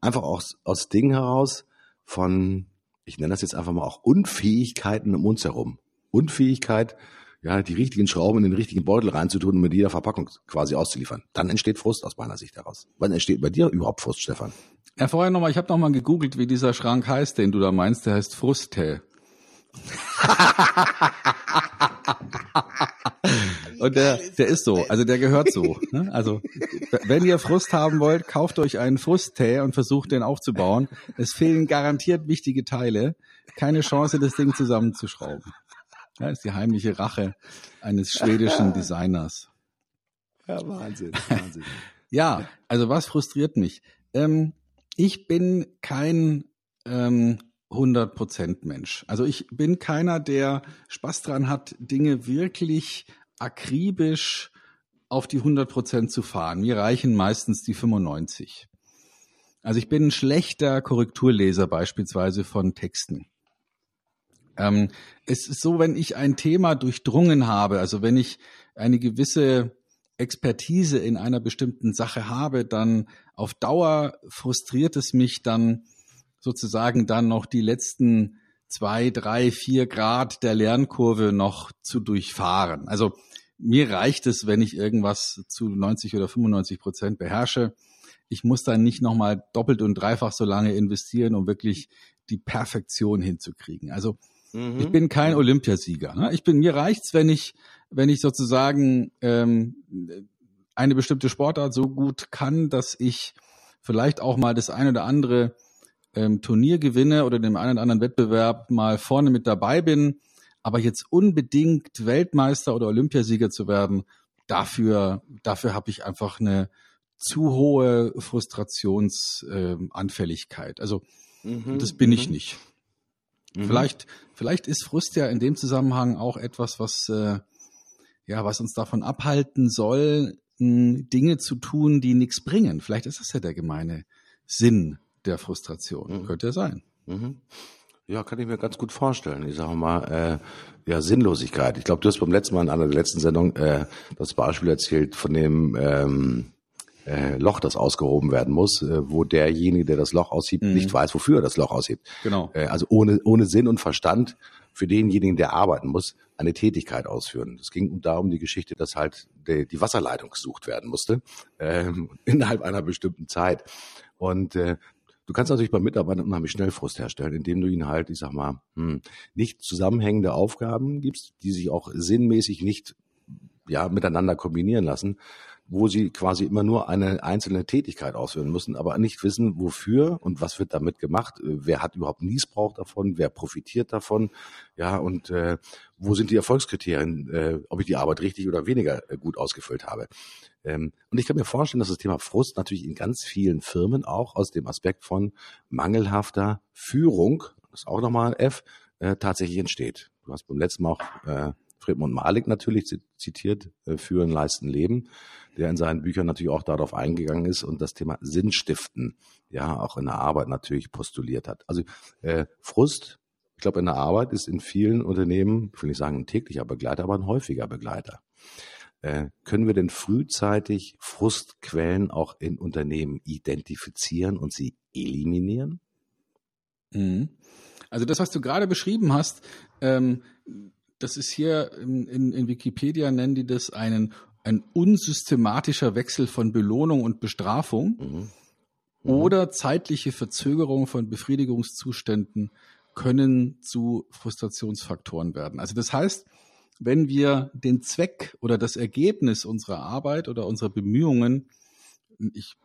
[SPEAKER 3] einfach aus, aus Dingen heraus von ich nenne das jetzt einfach mal auch Unfähigkeiten um uns herum. Unfähigkeit, ja, die richtigen Schrauben in den richtigen Beutel reinzutun und mit jeder Verpackung quasi auszuliefern. Dann entsteht Frust aus meiner Sicht heraus. Wann entsteht bei dir überhaupt Frust, Stefan?
[SPEAKER 1] Ja, vorher nochmal, ich habe nochmal gegoogelt, wie dieser Schrank heißt, den du da meinst. Der heißt Frusttee. Und der, der ist so, also der gehört so. Ne? Also wenn ihr Frust haben wollt, kauft euch einen Frusttee und versucht den aufzubauen. Es fehlen garantiert wichtige Teile. Keine Chance, das Ding zusammenzuschrauben. Das ist die heimliche Rache eines schwedischen Designers.
[SPEAKER 3] Ja, Wahnsinn, Wahnsinn.
[SPEAKER 1] ja, also was frustriert mich? Ähm, ich bin kein ähm, 100% Mensch. Also ich bin keiner, der Spaß dran hat, Dinge wirklich akribisch auf die 100% zu fahren. Mir reichen meistens die 95. Also ich bin ein schlechter Korrekturleser beispielsweise von Texten. Ähm, es ist so, wenn ich ein Thema durchdrungen habe, also wenn ich eine gewisse Expertise in einer bestimmten Sache habe, dann auf Dauer frustriert es mich dann sozusagen dann noch die letzten zwei, drei, vier Grad der Lernkurve noch zu durchfahren. Also mir reicht es, wenn ich irgendwas zu 90 oder 95 Prozent beherrsche. Ich muss dann nicht nochmal doppelt und dreifach so lange investieren, um wirklich die Perfektion hinzukriegen. Also mhm. ich bin kein Olympiasieger. Ne? Ich bin mir reicht's, wenn ich wenn ich sozusagen ähm, eine bestimmte Sportart so gut kann, dass ich vielleicht auch mal das eine oder andere ähm, Turnier gewinne oder dem einen oder anderen Wettbewerb mal vorne mit dabei bin, aber jetzt unbedingt Weltmeister oder Olympiasieger zu werden, dafür, dafür habe ich einfach eine zu hohe Frustrationsanfälligkeit. Ähm, also mhm, das bin ich mhm. nicht. Mhm. Vielleicht, vielleicht ist Frust ja in dem Zusammenhang auch etwas, was, äh, ja, was uns davon abhalten soll, Dinge zu tun, die nichts bringen. Vielleicht ist das ja der gemeine Sinn der Frustration. Mhm. Könnte ja sein. Mhm.
[SPEAKER 3] Ja, kann ich mir ganz gut vorstellen. Ich sage mal, äh, ja, Sinnlosigkeit. Ich glaube, du hast beim letzten Mal in einer der letzten Sendung äh, das Beispiel erzählt von dem ähm, äh, Loch, das ausgehoben werden muss, äh, wo derjenige, der das Loch aushiebt, mhm. nicht weiß, wofür er das Loch aushiebt.
[SPEAKER 1] Genau.
[SPEAKER 3] Äh, also ohne, ohne Sinn und Verstand für denjenigen, der arbeiten muss, eine Tätigkeit ausführen. Es ging da um die Geschichte, dass halt die, die Wasserleitung gesucht werden musste ähm, innerhalb einer bestimmten Zeit. Und äh, Du kannst natürlich beim Mitarbeiter unheimlich schnell Frust herstellen, indem du ihnen halt, ich sag mal, hm, nicht zusammenhängende Aufgaben gibst, die sich auch sinnmäßig nicht ja miteinander kombinieren lassen, wo sie quasi immer nur eine einzelne Tätigkeit ausführen müssen, aber nicht wissen, wofür und was wird damit gemacht, wer hat überhaupt Niesbrauch davon, wer profitiert davon, ja, und äh, wo sind die Erfolgskriterien, äh, ob ich die Arbeit richtig oder weniger äh, gut ausgefüllt habe. Ähm, und ich kann mir vorstellen, dass das Thema Frust natürlich in ganz vielen Firmen auch aus dem Aspekt von mangelhafter Führung, das ist auch nochmal F, äh, tatsächlich entsteht. Du hast beim letzten Mal auch äh, Friedmund Malik natürlich zitiert, äh, Führen, Leisten, Leben, der in seinen Büchern natürlich auch darauf eingegangen ist und das Thema Sinnstiften ja auch in der Arbeit natürlich postuliert hat. Also äh, Frust, ich glaube, in der Arbeit ist in vielen Unternehmen, ich will nicht sagen ein täglicher Begleiter, aber ein häufiger Begleiter. Äh, können wir denn frühzeitig Frustquellen auch in Unternehmen identifizieren und sie eliminieren?
[SPEAKER 1] Mhm. Also das, was du gerade beschrieben hast, ähm, das ist hier in, in, in Wikipedia nennen die das einen ein unsystematischer Wechsel von Belohnung und Bestrafung mhm. Mhm. oder zeitliche Verzögerung von Befriedigungszuständen können zu Frustrationsfaktoren werden. Also das heißt, wenn wir den Zweck oder das Ergebnis unserer Arbeit oder unserer Bemühungen, ich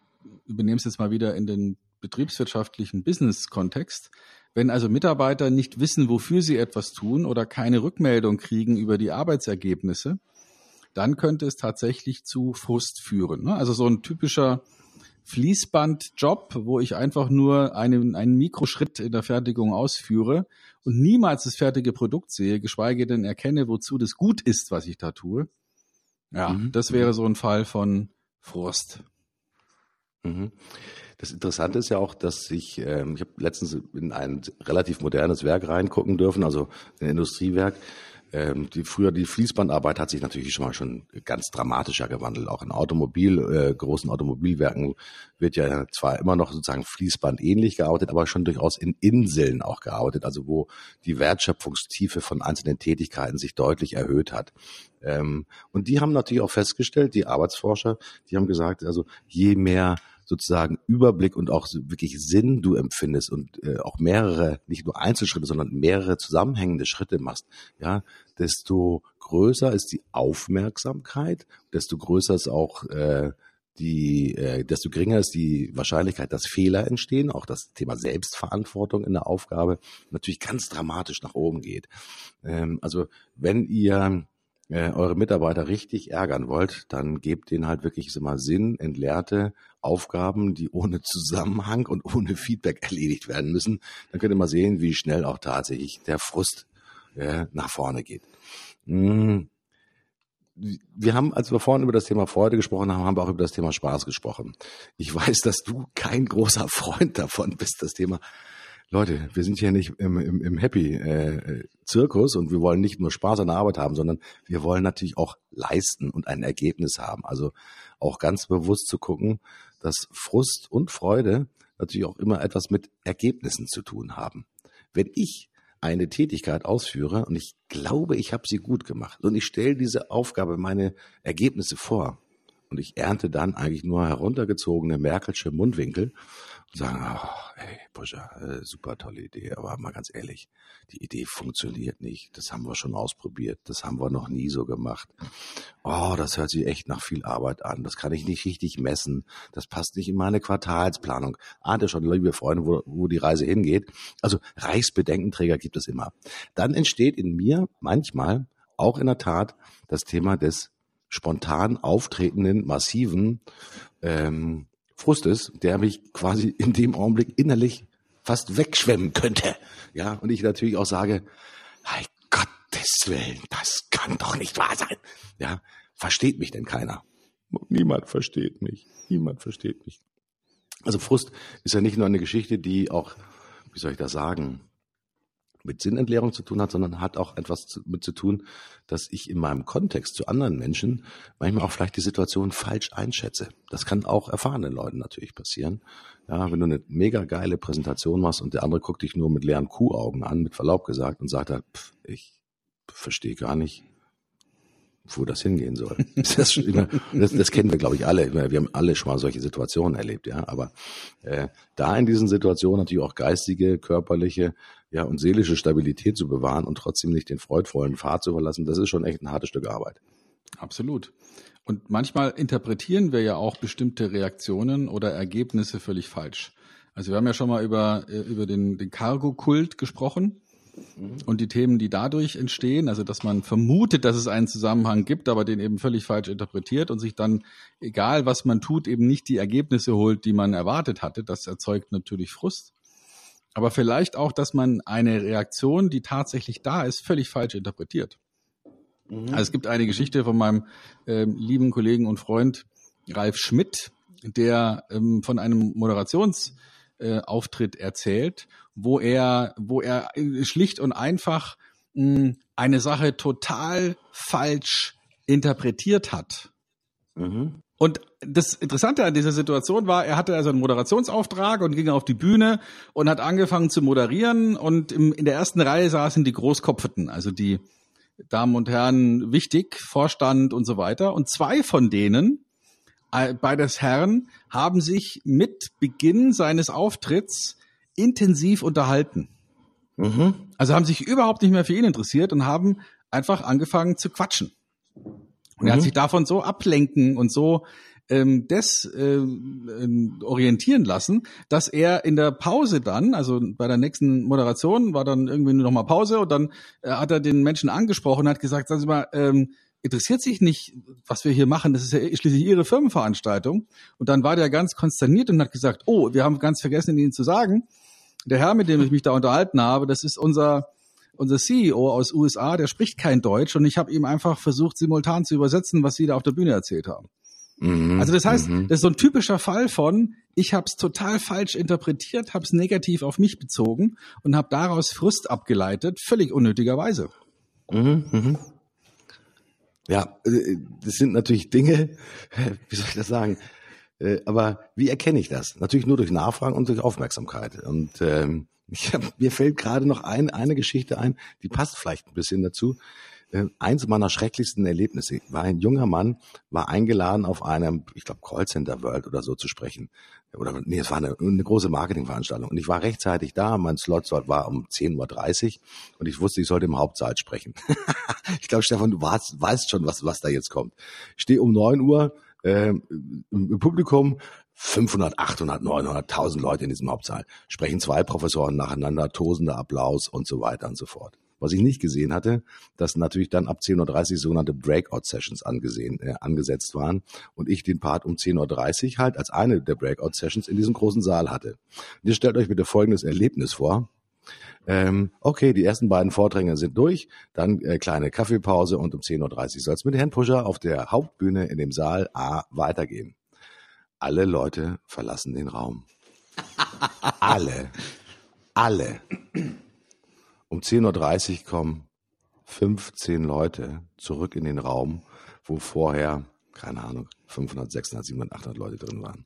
[SPEAKER 1] übernehme es jetzt mal wieder in den betriebswirtschaftlichen Business-Kontext, wenn also Mitarbeiter nicht wissen, wofür sie etwas tun oder keine Rückmeldung kriegen über die Arbeitsergebnisse, dann könnte es tatsächlich zu Frust führen. Ne? Also so ein typischer Fließbandjob, wo ich einfach nur einen, einen Mikroschritt in der Fertigung ausführe und niemals das fertige Produkt sehe, geschweige denn erkenne, wozu das gut ist, was ich da tue. Ja, mhm. das wäre so ein Fall von Frust.
[SPEAKER 3] Mhm. Das Interessante ist ja auch, dass ich, ähm, ich habe letztens in ein relativ modernes Werk reingucken dürfen, also ein Industriewerk, ähm, die früher die Fließbandarbeit hat sich natürlich schon mal schon ganz dramatischer gewandelt. Auch in Automobil, äh, großen Automobilwerken wird ja zwar immer noch sozusagen Fließband ähnlich gearbeitet, aber schon durchaus in Inseln auch gearbeitet, also wo die Wertschöpfungstiefe von einzelnen Tätigkeiten sich deutlich erhöht hat. Ähm, und die haben natürlich auch festgestellt, die Arbeitsforscher, die haben gesagt, also je mehr sozusagen Überblick und auch wirklich Sinn du empfindest und äh, auch mehrere, nicht nur Einzelschritte, sondern mehrere zusammenhängende Schritte machst, ja, desto größer ist die Aufmerksamkeit, desto größer ist auch äh, die, äh, desto geringer ist die Wahrscheinlichkeit, dass Fehler entstehen, auch das Thema Selbstverantwortung in der Aufgabe natürlich ganz dramatisch nach oben geht. Ähm, also wenn ihr äh, eure Mitarbeiter richtig ärgern wollt, dann gebt denen halt wirklich immer Sinn, entleerte Aufgaben, die ohne Zusammenhang und ohne Feedback erledigt werden müssen. Dann könnt ihr mal sehen, wie schnell auch tatsächlich der Frust äh, nach vorne geht. Hm. Wir haben, als wir vorhin über das Thema Freude gesprochen haben, haben wir auch über das Thema Spaß gesprochen. Ich weiß, dass du kein großer Freund davon bist, das Thema Leute, wir sind hier nicht im, im, im Happy-Zirkus äh, und wir wollen nicht nur Spaß an der Arbeit haben, sondern wir wollen natürlich auch leisten und ein Ergebnis haben. Also auch ganz bewusst zu gucken, dass Frust und Freude natürlich auch immer etwas mit Ergebnissen zu tun haben. Wenn ich eine Tätigkeit ausführe und ich glaube, ich habe sie gut gemacht und ich stelle diese Aufgabe, meine Ergebnisse vor und ich ernte dann eigentlich nur heruntergezogene Merkelsche Mundwinkel und sagen, oh, ey, Pusher, äh, super tolle Idee, aber mal ganz ehrlich, die Idee funktioniert nicht. Das haben wir schon ausprobiert. Das haben wir noch nie so gemacht. Oh, das hört sich echt nach viel Arbeit an. Das kann ich nicht richtig messen. Das passt nicht in meine Quartalsplanung. Ahnt ihr schon, liebe Freunde, wo, wo die Reise hingeht? Also Reichsbedenkenträger gibt es immer. Dann entsteht in mir manchmal auch in der Tat das Thema des spontan auftretenden, massiven ähm, Frustes, der mich quasi in dem Augenblick innerlich fast wegschwemmen könnte. Ja, und ich natürlich auch sage, hey Gott, Gottes Willen, das kann doch nicht wahr sein. Ja, versteht mich denn keiner? Niemand versteht mich. Niemand versteht mich. Also Frust ist ja nicht nur eine Geschichte, die auch, wie soll ich das sagen, mit Sinnentleerung zu tun hat, sondern hat auch etwas mit zu tun, dass ich in meinem Kontext zu anderen Menschen manchmal auch vielleicht die Situation falsch einschätze. Das kann auch erfahrenen Leuten natürlich passieren. Ja, wenn du eine mega geile Präsentation machst und der andere guckt dich nur mit leeren Kuhaugen an, mit Verlaub gesagt, und sagt halt, pff, ich verstehe gar nicht, wo das hingehen soll. Das, das, das kennen wir, glaube ich, alle. Wir haben alle schon mal solche Situationen erlebt, ja. Aber äh, da in diesen Situationen natürlich auch geistige, körperliche, ja und seelische Stabilität zu bewahren und trotzdem nicht den freudvollen Pfad zu verlassen, das ist schon echt ein hartes Stück Arbeit.
[SPEAKER 1] Absolut. Und manchmal interpretieren wir ja auch bestimmte Reaktionen oder Ergebnisse völlig falsch. Also wir haben ja schon mal über, äh, über den, den Cargo-Kult gesprochen und die Themen, die dadurch entstehen, also dass man vermutet, dass es einen Zusammenhang gibt, aber den eben völlig falsch interpretiert und sich dann, egal was man tut, eben nicht die Ergebnisse holt, die man erwartet hatte, das erzeugt natürlich Frust. Aber vielleicht auch, dass man eine Reaktion, die tatsächlich da ist, völlig falsch interpretiert. Mhm. Also es gibt eine Geschichte von meinem äh, lieben Kollegen und Freund Ralf Schmidt, der ähm, von einem Moderationsauftritt äh, erzählt wo er, wo er schlicht und einfach mh, hm, eine Sache total falsch interpretiert hat. Mhm. Und das Interessante an dieser Situation war, er hatte also einen Moderationsauftrag und ging auf die Bühne und hat angefangen zu moderieren und im, in der ersten Reihe saßen die Großkopfeten, also die Damen und Herren wichtig, Vorstand und so weiter. Und zwei von denen, äh, beides Herren, haben sich mit Beginn seines Auftritts intensiv unterhalten. Mhm. Also haben sich überhaupt nicht mehr für ihn interessiert und haben einfach angefangen zu quatschen. Und mhm. er hat mhm. sich davon so ablenken und so ähm, des äh, äh, orientieren lassen, dass er in der Pause dann, also bei der nächsten Moderation war dann irgendwie nur noch mal Pause und dann äh, hat er den Menschen angesprochen und hat gesagt, sagen Sie mal, ähm, interessiert sich nicht, was wir hier machen. Das ist ja schließlich Ihre Firmenveranstaltung. Und dann war der ganz konsterniert und hat gesagt, oh, wir haben ganz vergessen, Ihnen zu sagen, der Herr, mit dem ich mich da unterhalten habe, das ist unser unser CEO aus USA, der spricht kein Deutsch und ich habe ihm einfach versucht, simultan zu übersetzen, was Sie da auf der Bühne erzählt haben. Mhm, also das heißt, mhm. das ist so ein typischer Fall von, ich habe es total falsch interpretiert, habe es negativ auf mich bezogen und habe daraus Frust abgeleitet, völlig unnötigerweise. Mhm,
[SPEAKER 3] mhm. Ja, äh, das sind natürlich Dinge, wie soll ich das sagen? Äh, aber wie erkenne ich das? Natürlich nur durch Nachfragen und durch Aufmerksamkeit. Und ähm, ich hab, mir fällt gerade noch ein, eine Geschichte ein, die passt vielleicht ein bisschen dazu. Äh, eins meiner schrecklichsten Erlebnisse war ein junger Mann, war eingeladen auf einem, ich glaube, Callcenter World oder so zu sprechen. Oder nee, es war eine, eine große Marketingveranstaltung. Und ich war rechtzeitig da, mein Slot war um 10.30 Uhr und ich wusste, ich sollte im Hauptsaal sprechen. ich glaube, Stefan, du weißt, weißt schon, was, was da jetzt kommt. Ich stehe um 9 Uhr äh, im Publikum 500, 800, 900, 1000 Leute in diesem Hauptsaal, sprechen zwei Professoren nacheinander, tosender Applaus und so weiter und so fort. Was ich nicht gesehen hatte, dass natürlich dann ab 10.30 Uhr sogenannte Breakout-Sessions angesehen, äh, angesetzt waren und ich den Part um 10.30 Uhr halt als eine der Breakout-Sessions in diesem großen Saal hatte. Und jetzt stellt euch bitte folgendes Erlebnis vor. Ähm, okay, die ersten beiden Vorträge sind durch, dann äh, kleine Kaffeepause und um 10.30 Uhr soll es mit Herrn Puscher auf der Hauptbühne in dem Saal A weitergehen. Alle Leute verlassen den Raum. alle. Alle. Um 10.30 Uhr kommen 15 Leute zurück in den Raum, wo vorher, keine Ahnung, 500, 600, 700, 800 Leute drin waren.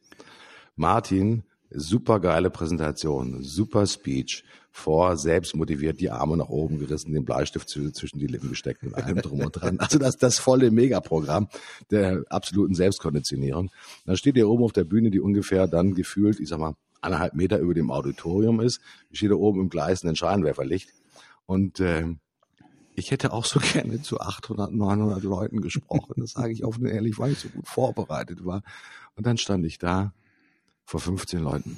[SPEAKER 3] Martin super geile Präsentation, super Speech, vor, selbst motiviert, die Arme nach oben gerissen, den Bleistift zwischen die Lippen gesteckt und allem drum und dran. Also das, das volle Megaprogramm der absoluten Selbstkonditionierung. Dann steht ihr oben auf der Bühne, die ungefähr dann gefühlt, ich sag mal, anderthalb Meter über dem Auditorium ist. Ich stehe da oben im gleißenden Scheinwerferlicht und äh, ich hätte auch so gerne zu 800, 900 Leuten gesprochen. Das sage ich offen und ehrlich, weil ich so gut vorbereitet war. Und dann stand ich da vor 15 Leuten.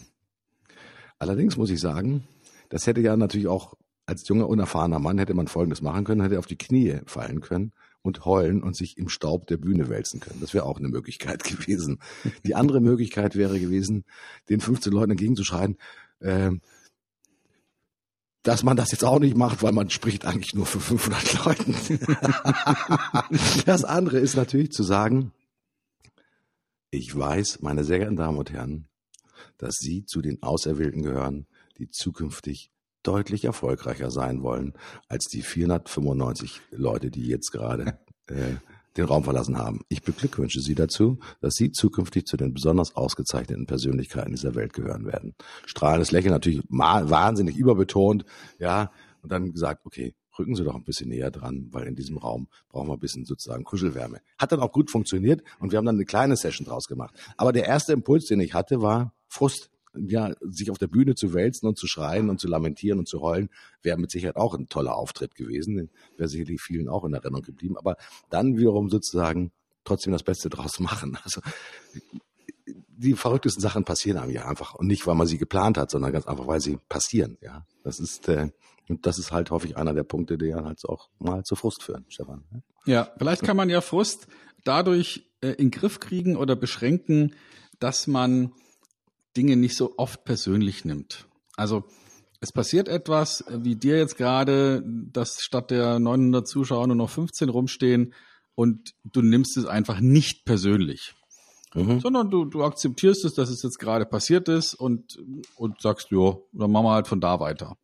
[SPEAKER 3] Allerdings muss ich sagen, das hätte ja natürlich auch als junger, unerfahrener Mann hätte man Folgendes machen können, hätte auf die Knie fallen können und heulen und sich im Staub der Bühne wälzen können. Das wäre auch eine Möglichkeit gewesen. Die andere Möglichkeit wäre gewesen, den 15 Leuten entgegenzuschreien, äh, dass man das jetzt auch nicht macht, weil man spricht eigentlich nur für 500 Leuten. das andere ist natürlich zu sagen, ich weiß, meine sehr geehrten Damen und Herren, dass Sie zu den Auserwählten gehören, die zukünftig deutlich erfolgreicher sein wollen als die 495 Leute, die jetzt gerade äh, den Raum verlassen haben. Ich beglückwünsche Sie dazu, dass Sie zukünftig zu den besonders ausgezeichneten Persönlichkeiten dieser Welt gehören werden. Strahlendes Lächeln natürlich wahnsinnig überbetont, ja, und dann gesagt, okay, rücken Sie doch ein bisschen näher dran, weil in diesem Raum brauchen wir ein bisschen sozusagen Kuschelwärme. Hat dann auch gut funktioniert und wir haben dann eine kleine Session draus gemacht. Aber der erste Impuls, den ich hatte, war Frust ja, sich auf der Bühne zu wälzen und zu schreien und zu lamentieren und zu heulen, wäre mit Sicherheit auch ein toller Auftritt gewesen. Wäre sicherlich vielen auch in Erinnerung geblieben. Aber dann wiederum sozusagen trotzdem das Beste draus machen. Also die verrücktesten Sachen passieren einem ja einfach und nicht, weil man sie geplant hat, sondern ganz einfach, weil sie passieren. Ja, das ist äh, und das ist halt häufig einer der Punkte, die halt auch mal zu Frust führen, Stefan.
[SPEAKER 1] Ja, vielleicht kann man ja Frust dadurch äh, in den Griff kriegen oder beschränken, dass man Dinge nicht so oft persönlich nimmt. Also es passiert etwas, wie dir jetzt gerade, dass statt der 900 Zuschauer nur noch 15 rumstehen und du nimmst es einfach nicht persönlich. Mhm. Sondern du, du akzeptierst es, dass es jetzt gerade passiert ist und, und sagst, jo, dann machen wir halt von da weiter.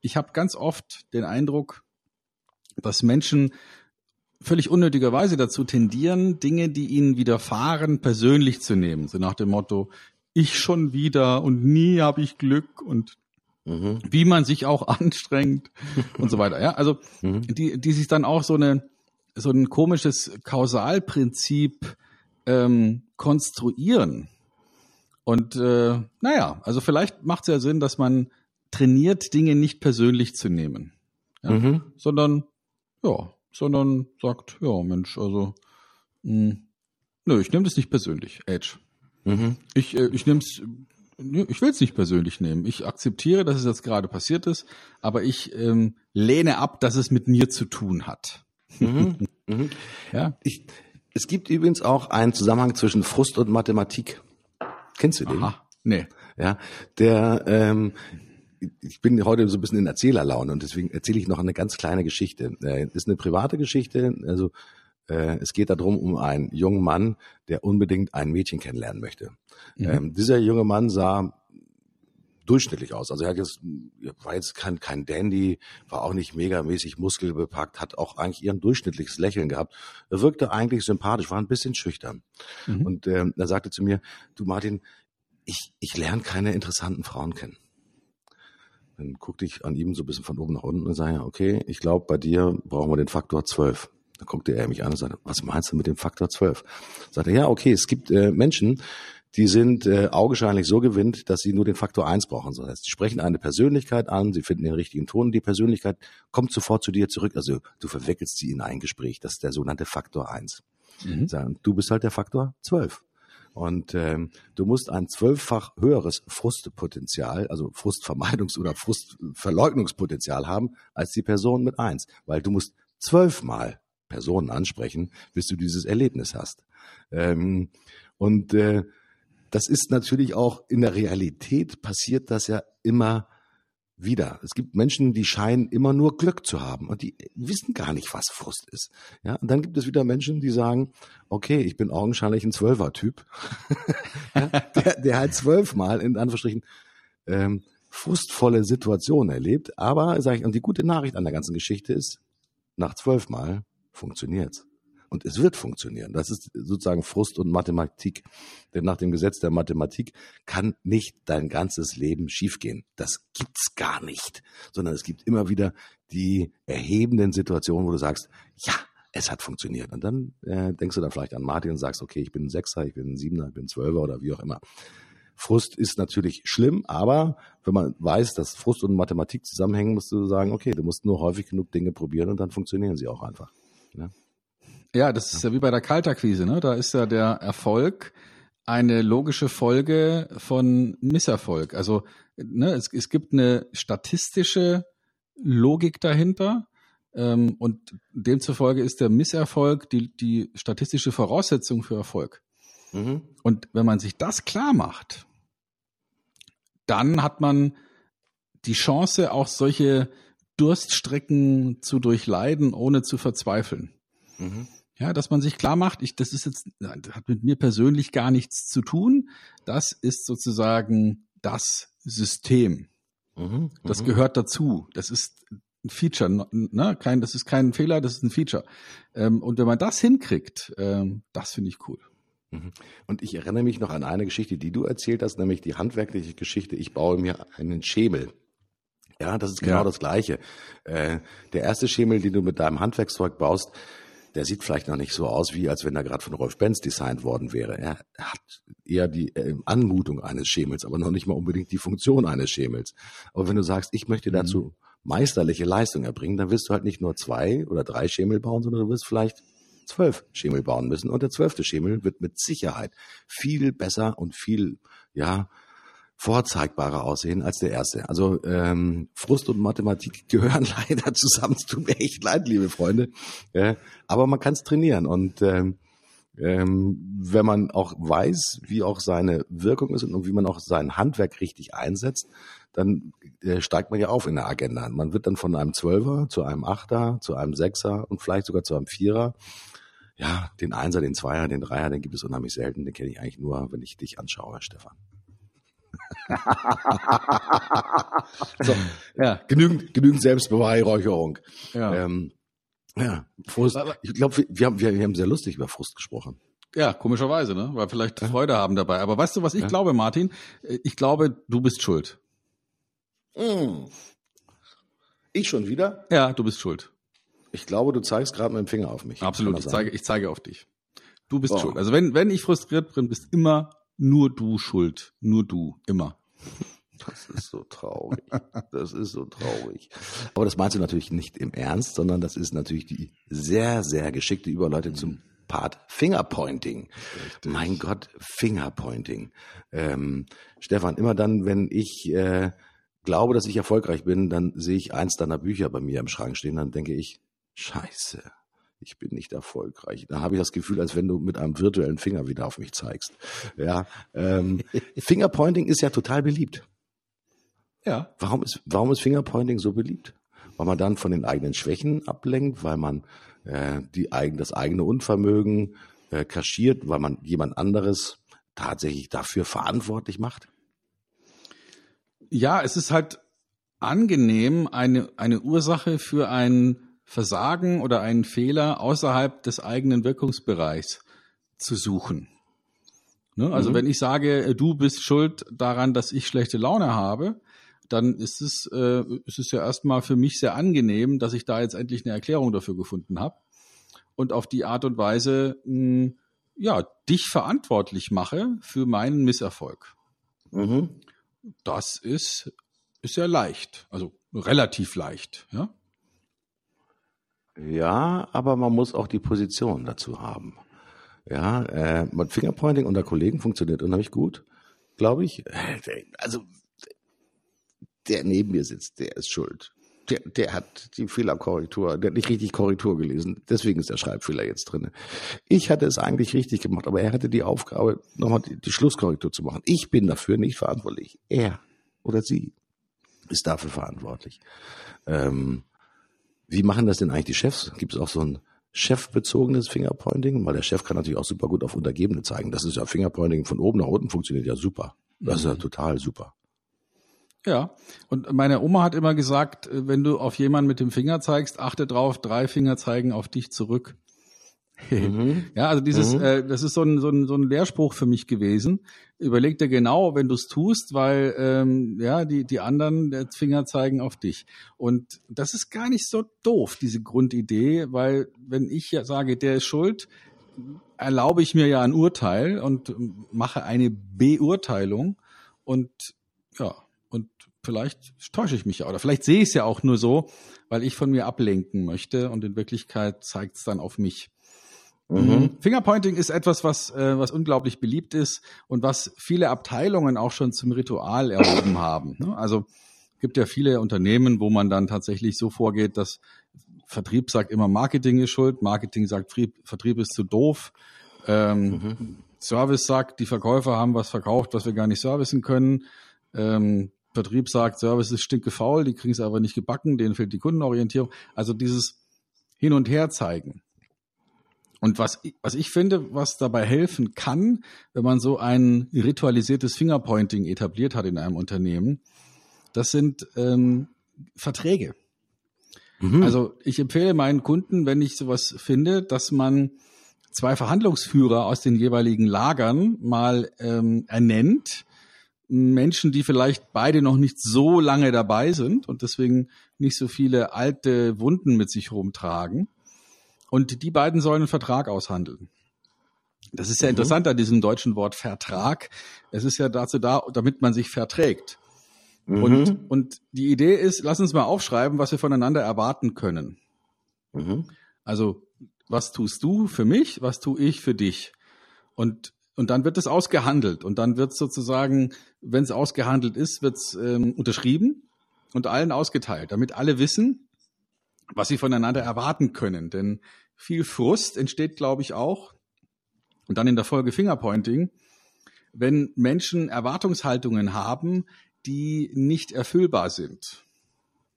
[SPEAKER 1] Ich habe ganz oft den Eindruck, dass Menschen völlig unnötigerweise dazu tendieren, Dinge, die ihnen widerfahren, persönlich zu nehmen. So nach dem Motto, ich schon wieder und nie habe ich Glück und mhm. wie man sich auch anstrengt und so weiter. Ja, also mhm. die, die sich dann auch so eine so ein komisches Kausalprinzip ähm, konstruieren. Und äh, naja, also vielleicht macht es ja Sinn, dass man trainiert, Dinge nicht persönlich zu nehmen. Ja? Mhm. Sondern, ja, sondern sagt, ja, Mensch, also, mh, hm, nö, ich nehme das nicht persönlich, Edge. Mhm. Ich, äh, ich nehme es, ich will es nicht persönlich nehmen. Ich akzeptiere, dass es jetzt gerade passiert ist, aber ich ähm, lehne ab, dass es mit mir zu tun hat.
[SPEAKER 3] Mhm. Mhm. ja. Ich, es gibt übrigens auch einen Zusammenhang zwischen Frust und Mathematik. Kennst du den? Aha.
[SPEAKER 1] Nee.
[SPEAKER 3] Ja, der ähm, ich bin heute so ein bisschen in Erzählerlaune und deswegen erzähle ich noch eine ganz kleine Geschichte. Äh, ist eine private Geschichte. Also es geht darum, um einen jungen Mann, der unbedingt ein Mädchen kennenlernen möchte. Mhm. Ähm, dieser junge Mann sah durchschnittlich aus. Also er hat jetzt, war jetzt kein, kein Dandy, war auch nicht megamäßig muskelbepackt, hat auch eigentlich eher ein durchschnittliches Lächeln gehabt. Er wirkte eigentlich sympathisch, war ein bisschen schüchtern. Mhm. Und ähm, er sagte zu mir, du Martin, ich, ich lerne keine interessanten Frauen kennen. Dann guckte ich an ihm so ein bisschen von oben nach unten und sage, okay, ich glaube, bei dir brauchen wir den Faktor 12. Da guckte er mich an und sagte, was meinst du mit dem Faktor 12? Sagte, ja, okay, es gibt äh, Menschen, die sind äh, augenscheinlich so gewinnt, dass sie nur den Faktor 1 brauchen. Das heißt, sie sprechen eine Persönlichkeit an, sie finden den richtigen Ton, die Persönlichkeit kommt sofort zu dir zurück. Also du verwickelst sie in ein Gespräch. Das ist der sogenannte Faktor 1. Mhm. Sagen, du bist halt der Faktor 12. Und ähm, du musst ein zwölffach höheres Frustpotenzial, also Frustvermeidungs- oder Frustverleugnungspotenzial haben als die Person mit eins, weil du musst zwölfmal Personen ansprechen, bis du dieses Erlebnis hast. Ähm, und äh, das ist natürlich auch in der Realität passiert das ja immer wieder. Es gibt Menschen, die scheinen immer nur Glück zu haben und die wissen gar nicht, was Frust ist. Ja, und dann gibt es wieder Menschen, die sagen, okay, ich bin augenscheinlich ein Zwölfer-Typ, ja, der, der halt zwölfmal in Anführungsstrichen ähm, frustvolle Situationen erlebt. Aber sage ich, und die gute Nachricht an der ganzen Geschichte ist, nach zwölfmal funktioniert's. Und es wird funktionieren. Das ist sozusagen Frust und Mathematik. Denn nach dem Gesetz der Mathematik kann nicht dein ganzes Leben schiefgehen. Das gibt's gar nicht. Sondern es gibt immer wieder die erhebenden Situationen, wo du sagst, ja, es hat funktioniert. Und dann äh, denkst du dann vielleicht an Martin und sagst, okay, ich bin ein Sechser, ich bin ein Siebener, ich bin ein Zwölfer oder wie auch immer. Frust ist natürlich schlimm, aber wenn man weiß, dass Frust und Mathematik zusammenhängen, musst du sagen, okay, du musst nur häufig genug Dinge probieren und dann funktionieren sie auch einfach. Ne?
[SPEAKER 1] Ja, das ist ja wie bei der Kaltakquise, ne? Da ist ja der Erfolg eine logische Folge von Misserfolg. Also ne, es, es gibt eine statistische Logik dahinter. Ähm, und demzufolge ist der Misserfolg die, die statistische Voraussetzung für Erfolg. Mhm. Und wenn man sich das klar macht, dann hat man die Chance, auch solche Durststrecken zu durchleiden, ohne zu verzweifeln. Mhm. Ja, dass man sich klar macht, ich, das ist jetzt, das hat mit mir persönlich gar nichts zu tun. Das ist sozusagen das System. Mhm, das mhm. gehört dazu. Das ist ein Feature, ne? Kein, das ist kein Fehler, das ist ein Feature. Ähm, und wenn man das hinkriegt, ähm, das finde ich cool.
[SPEAKER 3] Mhm. Und ich erinnere mich noch an eine Geschichte, die du erzählt hast, nämlich die handwerkliche Geschichte. Ich baue mir einen Schemel. Ja, das ist genau ja. das Gleiche. Äh, der erste Schemel, den du mit deinem Handwerkszeug baust, der sieht vielleicht noch nicht so aus, wie als wenn er gerade von Rolf Benz designt worden wäre. Er hat eher die äh, Anmutung eines Schemels, aber noch nicht mal unbedingt die Funktion eines Schemels. Aber wenn du sagst, ich möchte dazu mhm. meisterliche Leistung erbringen, dann wirst du halt nicht nur zwei oder drei Schemel bauen, sondern du wirst vielleicht zwölf Schemel bauen müssen. Und der zwölfte Schemel wird mit Sicherheit viel besser und viel, ja, vorzeigbarer aussehen als der erste. Also ähm, Frust und Mathematik gehören leider zusammen. Es tut mir echt leid, liebe Freunde. Ja, aber man kann es trainieren. Und ähm, ähm, wenn man auch weiß, wie auch seine Wirkung ist und wie man auch sein Handwerk richtig einsetzt, dann äh, steigt man ja auf in der Agenda. Man wird dann von einem Zwölfer zu einem Achter, zu einem Sechser und vielleicht sogar zu einem Vierer. Ja, den Einser, den Zweier, den Dreier, den gibt es unheimlich selten. Den kenne ich eigentlich nur, wenn ich dich anschaue, Stefan. so, ja, genügend, genügend Selbstbeweihräucherung. Ja. Ähm, ja, Frust. Ich glaube, wir, haben, wir, haben sehr lustig über Frust gesprochen.
[SPEAKER 1] Ja, komischerweise, ne? Weil vielleicht ja. Freude haben dabei. Aber weißt du, was ich ja. glaube, Martin? Ich glaube, du bist schuld.
[SPEAKER 3] Hm. Ich schon wieder?
[SPEAKER 1] Ja, du bist schuld.
[SPEAKER 3] Ich glaube, du zeigst gerade mit dem Finger auf mich.
[SPEAKER 1] Absolut, ich zeige, ich zeige auf dich. Du bist oh. schuld. Also wenn, wenn ich frustriert bin, bist immer nur du schuld. Nur du. Immer.
[SPEAKER 3] Das ist so traurig. Das ist so traurig. Aber das meinst du natürlich nicht im Ernst, sondern das ist natürlich die sehr, sehr geschickte Überleitung zum Part Fingerpointing. Richtig. Mein Gott, Fingerpointing. Ähm, Stefan, immer dann, wenn ich äh, glaube, dass ich erfolgreich bin, dann sehe ich eins deiner Bücher bei mir im Schrank stehen, dann denke ich, scheiße, ich bin nicht erfolgreich. Da habe ich das Gefühl, als wenn du mit einem virtuellen Finger wieder auf mich zeigst. Ja, ähm, Fingerpointing ist ja total beliebt. Ja. Warum ist, warum ist Fingerpointing so beliebt? Weil man dann von den eigenen Schwächen ablenkt, weil man äh, die eigen, das eigene Unvermögen äh, kaschiert, weil man jemand anderes tatsächlich dafür verantwortlich macht?
[SPEAKER 1] Ja, es ist halt angenehm, eine, eine Ursache für ein Versagen oder einen Fehler außerhalb des eigenen Wirkungsbereichs zu suchen. Ne? Also mhm. wenn ich sage, äh, du bist schuld daran, dass ich schlechte Laune habe, dann ist es, äh, ist es ja erstmal für mich sehr angenehm, dass ich da jetzt endlich eine Erklärung dafür gefunden habe und auf die Art und Weise mh, ja dich verantwortlich mache für meinen Misserfolg. Mhm. Das ist ist ja leicht, also relativ leicht, ja.
[SPEAKER 3] Ja, aber man muss auch die Position dazu haben. Ja, äh, Fingerpointing unter Kollegen funktioniert unheimlich gut, glaube ich. Also der neben mir sitzt, der ist schuld. Der, der hat die Fehlerkorrektur, der hat nicht richtig Korrektur gelesen. Deswegen ist der Schreibfehler jetzt drin. Ich hatte es eigentlich richtig gemacht, aber er hatte die Aufgabe, nochmal die, die Schlusskorrektur zu machen. Ich bin dafür nicht verantwortlich. Er oder sie ist dafür verantwortlich. Ähm, wie machen das denn eigentlich die Chefs? Gibt es auch so ein chefbezogenes Fingerpointing? Weil der Chef kann natürlich auch super gut auf Untergebene zeigen. Das ist ja Fingerpointing von oben nach unten funktioniert ja super. Das ist ja mhm. total super.
[SPEAKER 1] Ja, und meine Oma hat immer gesagt, wenn du auf jemanden mit dem Finger zeigst, achte drauf, drei Finger zeigen auf dich zurück. Mhm. Ja, also dieses, mhm. äh, das ist so ein, so, ein, so ein Lehrspruch für mich gewesen. Überleg dir genau, wenn du es tust, weil ähm, ja die die anderen der Finger zeigen auf dich. Und das ist gar nicht so doof diese Grundidee, weil wenn ich ja sage, der ist schuld, erlaube ich mir ja ein Urteil und mache eine Beurteilung und ja und vielleicht täusche ich mich ja oder vielleicht sehe ich es ja auch nur so, weil ich von mir ablenken möchte und in Wirklichkeit zeigt es dann auf mich. Mhm. mhm. Fingerpointing ist etwas, was, äh, was unglaublich beliebt ist und was viele Abteilungen auch schon zum Ritual erhoben haben. Ne? Also gibt ja viele Unternehmen, wo man dann tatsächlich so vorgeht, dass Vertrieb sagt immer, Marketing ist schuld, Marketing sagt, Vertrieb ist zu doof. Ähm, mhm. Service sagt, die Verkäufer haben was verkauft, was wir gar nicht servicen können. Ähm, Vertrieb sagt, Service ist stinke faul, die kriegen es aber nicht gebacken, denen fehlt die Kundenorientierung. Also dieses Hin und Her zeigen. Und was, was ich finde, was dabei helfen kann, wenn man so ein ritualisiertes Fingerpointing etabliert hat in einem Unternehmen, das sind ähm, Verträge. Mhm. Also ich empfehle meinen Kunden, wenn ich sowas finde, dass man zwei Verhandlungsführer aus den jeweiligen Lagern mal ähm, ernennt. Menschen, die vielleicht beide noch nicht so lange dabei sind und deswegen nicht so viele alte Wunden mit sich rumtragen. Und die beiden sollen einen Vertrag aushandeln. Das ist ja mhm. interessant an diesem deutschen Wort Vertrag. Es ist ja dazu da, damit man sich verträgt. Mhm. Und, und die Idee ist, lass uns mal aufschreiben, was wir voneinander erwarten können. Mhm. Also, was tust du für mich, was tue ich für dich? Und, und dann wird es ausgehandelt. Und dann wird sozusagen, wenn es ausgehandelt ist, wird es ähm, unterschrieben und allen ausgeteilt, damit alle wissen, was sie voneinander erwarten können. Denn viel Frust entsteht, glaube ich, auch, und dann in der Folge Fingerpointing, wenn Menschen Erwartungshaltungen haben, die nicht erfüllbar sind.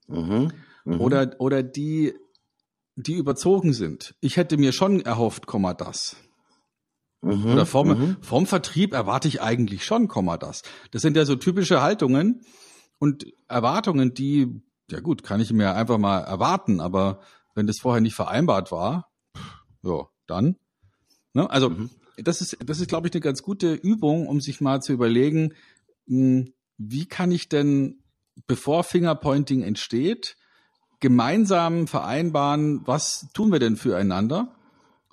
[SPEAKER 1] Mhm, mh. Oder, oder die, die überzogen sind. Ich hätte mir schon erhofft, Komma das. Mhm, oder vom, mhm. vom Vertrieb erwarte ich eigentlich schon, Komma das. Das sind ja so typische Haltungen und Erwartungen, die, ja gut, kann ich mir einfach mal erwarten, aber wenn das vorher nicht vereinbart war, ja, dann. Ne? Also mhm. das ist, das ist, glaube ich, eine ganz gute Übung, um sich mal zu überlegen, hm, wie kann ich denn, bevor Fingerpointing entsteht, gemeinsam vereinbaren, was tun wir denn füreinander?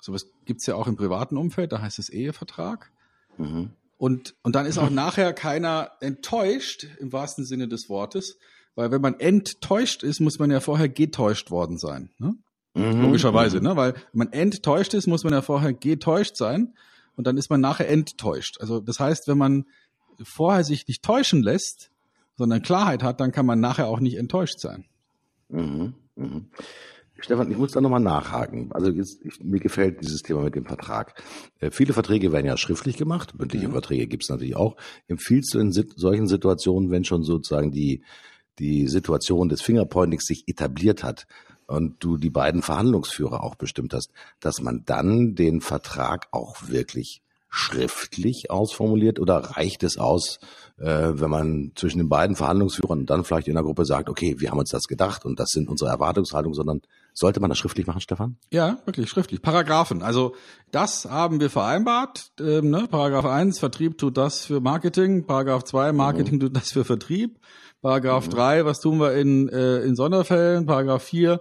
[SPEAKER 1] Sowas gibt's ja auch im privaten Umfeld, da heißt es Ehevertrag. Mhm. Und, und dann ist auch nachher keiner enttäuscht, im wahrsten Sinne des Wortes, weil wenn man enttäuscht ist, muss man ja vorher getäuscht worden sein. Ne? Mhm. Logischerweise, ne? weil wenn man enttäuscht ist, muss man ja vorher getäuscht sein und dann ist man nachher enttäuscht. Also das heißt, wenn man vorher sich nicht täuschen lässt, sondern Klarheit hat, dann kann man nachher auch nicht enttäuscht sein.
[SPEAKER 3] Mhm. Mhm. Stefan, ich muss da nochmal nachhaken. Also jetzt, ich, mir gefällt dieses Thema mit dem Vertrag. Äh, viele Verträge werden ja schriftlich gemacht, mündliche mhm. Verträge gibt es natürlich auch. Empfiehlst du in sit solchen Situationen, wenn schon sozusagen die, die Situation des Fingerpointings sich etabliert hat und du die beiden Verhandlungsführer auch bestimmt hast, dass man dann den Vertrag auch wirklich schriftlich ausformuliert oder reicht es aus, äh, wenn man zwischen den beiden Verhandlungsführern dann vielleicht in der Gruppe sagt, okay, wir haben uns das gedacht und das sind unsere Erwartungshaltungen, sondern sollte man das schriftlich machen, Stefan?
[SPEAKER 1] Ja, wirklich schriftlich. Paragraphen. Also das haben wir vereinbart. Ähm, ne? Paragraph 1, Vertrieb tut das für Marketing. Paragraph 2, Marketing mhm. tut das für Vertrieb. Paragraph mhm. 3, was tun wir in, äh, in Sonderfällen? Paragraph 4,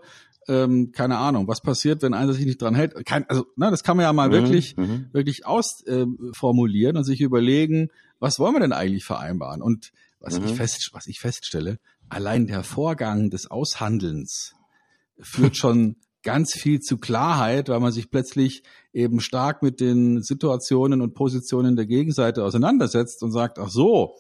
[SPEAKER 1] ähm, keine Ahnung, was passiert, wenn einer sich nicht dran hält. Kein, also, ne, das kann man ja mal mhm, wirklich, mhm. wirklich ausformulieren äh, und sich überlegen, was wollen wir denn eigentlich vereinbaren? Und was mhm. ich fest, was ich feststelle, allein der Vorgang des Aushandelns führt schon ganz viel zu Klarheit, weil man sich plötzlich eben stark mit den Situationen und Positionen der Gegenseite auseinandersetzt und sagt, ach so,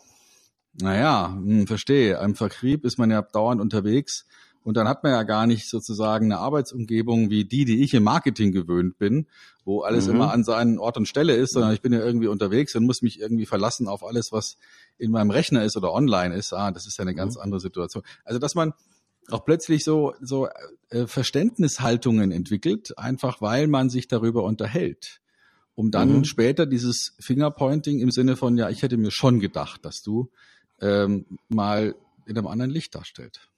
[SPEAKER 1] naja, hm, verstehe, im Vertrieb ist man ja dauernd unterwegs und dann hat man ja gar nicht sozusagen eine Arbeitsumgebung wie die, die ich im Marketing gewöhnt bin, wo alles mhm. immer an seinen Ort und Stelle ist, sondern ich bin ja irgendwie unterwegs und muss mich irgendwie verlassen auf alles, was in meinem Rechner ist oder online ist. Ah, das ist ja eine ganz mhm. andere Situation. Also, dass man auch plötzlich so, so äh, Verständnishaltungen entwickelt, einfach weil man sich darüber unterhält. Um dann mhm. später dieses Fingerpointing im Sinne von, ja, ich hätte mir schon gedacht, dass du ähm, mal in einem anderen Licht darstellt.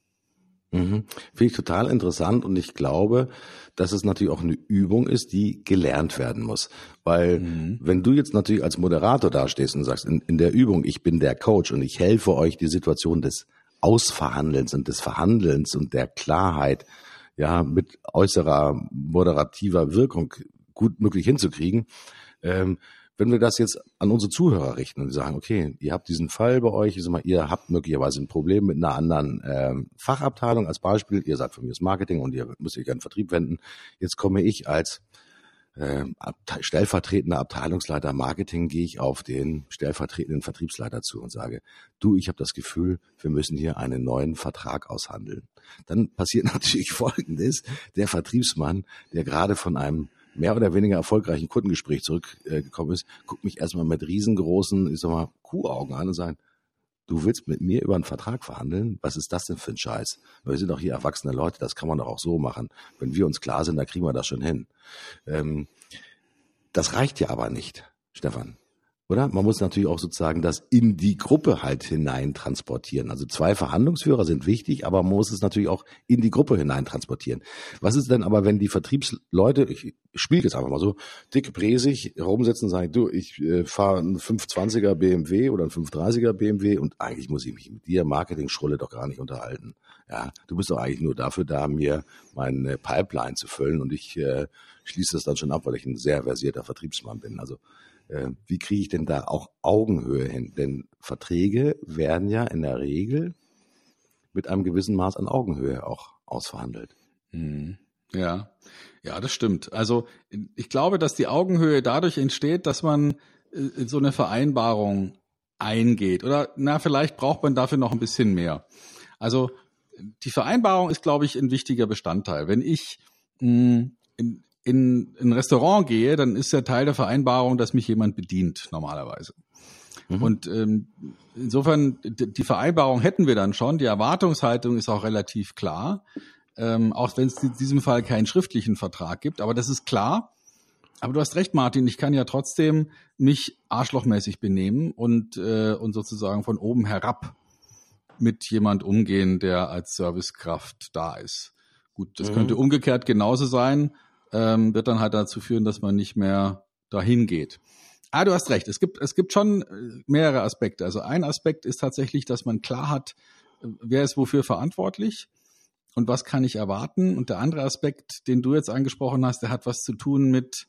[SPEAKER 3] Mhm. Finde ich total interessant und ich glaube, dass es natürlich auch eine Übung ist, die gelernt werden muss. Weil mhm. wenn du jetzt natürlich als Moderator dastehst und sagst, in, in der Übung, ich bin der Coach und ich helfe euch, die Situation des Ausverhandelns und des Verhandelns und der Klarheit ja mit äußerer moderativer Wirkung gut möglich hinzukriegen, ähm, wenn wir das jetzt an unsere Zuhörer richten und sagen, okay, ihr habt diesen Fall bei euch, ich sag mal, ihr habt möglicherweise ein Problem mit einer anderen ähm, Fachabteilung als Beispiel, ihr seid von mir das Marketing und ihr müsst euch an den Vertrieb wenden. Jetzt komme ich als äh, stellvertretender Abteilungsleiter Marketing, gehe ich auf den stellvertretenden Vertriebsleiter zu und sage, du, ich habe das Gefühl, wir müssen hier einen neuen Vertrag aushandeln. Dann passiert natürlich Folgendes, der Vertriebsmann, der gerade von einem mehr oder weniger erfolgreichen Kundengespräch zurückgekommen ist, guckt mich erstmal mit riesengroßen, ich sag mal, Kuhaugen an und sagt, du willst mit mir über einen Vertrag verhandeln? Was ist das denn für ein Scheiß? Wir sind doch hier erwachsene Leute, das kann man doch auch so machen. Wenn wir uns klar sind, dann kriegen wir das schon hin. Ähm, das reicht ja aber nicht, Stefan oder? Man muss natürlich auch sozusagen das in die Gruppe halt hinein transportieren. Also zwei Verhandlungsführer sind wichtig, aber man muss es natürlich auch in die Gruppe hinein transportieren. Was ist denn aber, wenn die Vertriebsleute, ich spiele jetzt einfach mal so, dick bräsig rumsetzen und sagen, du, ich äh, fahre einen 520er BMW oder einen 530er BMW und eigentlich muss ich mich mit dir Marketing-Schrulle doch gar nicht unterhalten. Ja, du bist doch eigentlich nur dafür da, mir meine Pipeline zu füllen und ich äh, schließe das dann schon ab, weil ich ein sehr versierter Vertriebsmann bin. Also wie kriege ich denn da auch Augenhöhe hin? Denn Verträge werden ja in der Regel mit einem gewissen Maß an Augenhöhe auch ausverhandelt.
[SPEAKER 1] Mhm. Ja, ja, das stimmt. Also ich glaube, dass die Augenhöhe dadurch entsteht, dass man äh, so eine Vereinbarung eingeht. Oder na, vielleicht braucht man dafür noch ein bisschen mehr. Also die Vereinbarung ist, glaube ich, ein wichtiger Bestandteil. Wenn ich mh, in, in ein Restaurant gehe, dann ist der Teil der Vereinbarung, dass mich jemand bedient, normalerweise. Mhm. Und ähm, insofern, die Vereinbarung hätten wir dann schon. Die Erwartungshaltung ist auch relativ klar, ähm, auch wenn es in diesem Fall keinen schriftlichen Vertrag gibt. Aber das ist klar. Aber du hast recht, Martin, ich kann ja trotzdem mich arschlochmäßig benehmen und, äh, und sozusagen von oben herab mit jemand umgehen, der als Servicekraft da ist. Gut, das mhm. könnte umgekehrt genauso sein ähm, wird dann halt dazu führen, dass man nicht mehr dahin geht. Ah, du hast recht. Es gibt, es gibt schon äh, mehrere Aspekte. Also ein Aspekt ist tatsächlich, dass man klar hat, äh, wer ist wofür verantwortlich und was kann ich erwarten. Und der andere Aspekt, den du jetzt angesprochen hast, der hat was zu tun mit,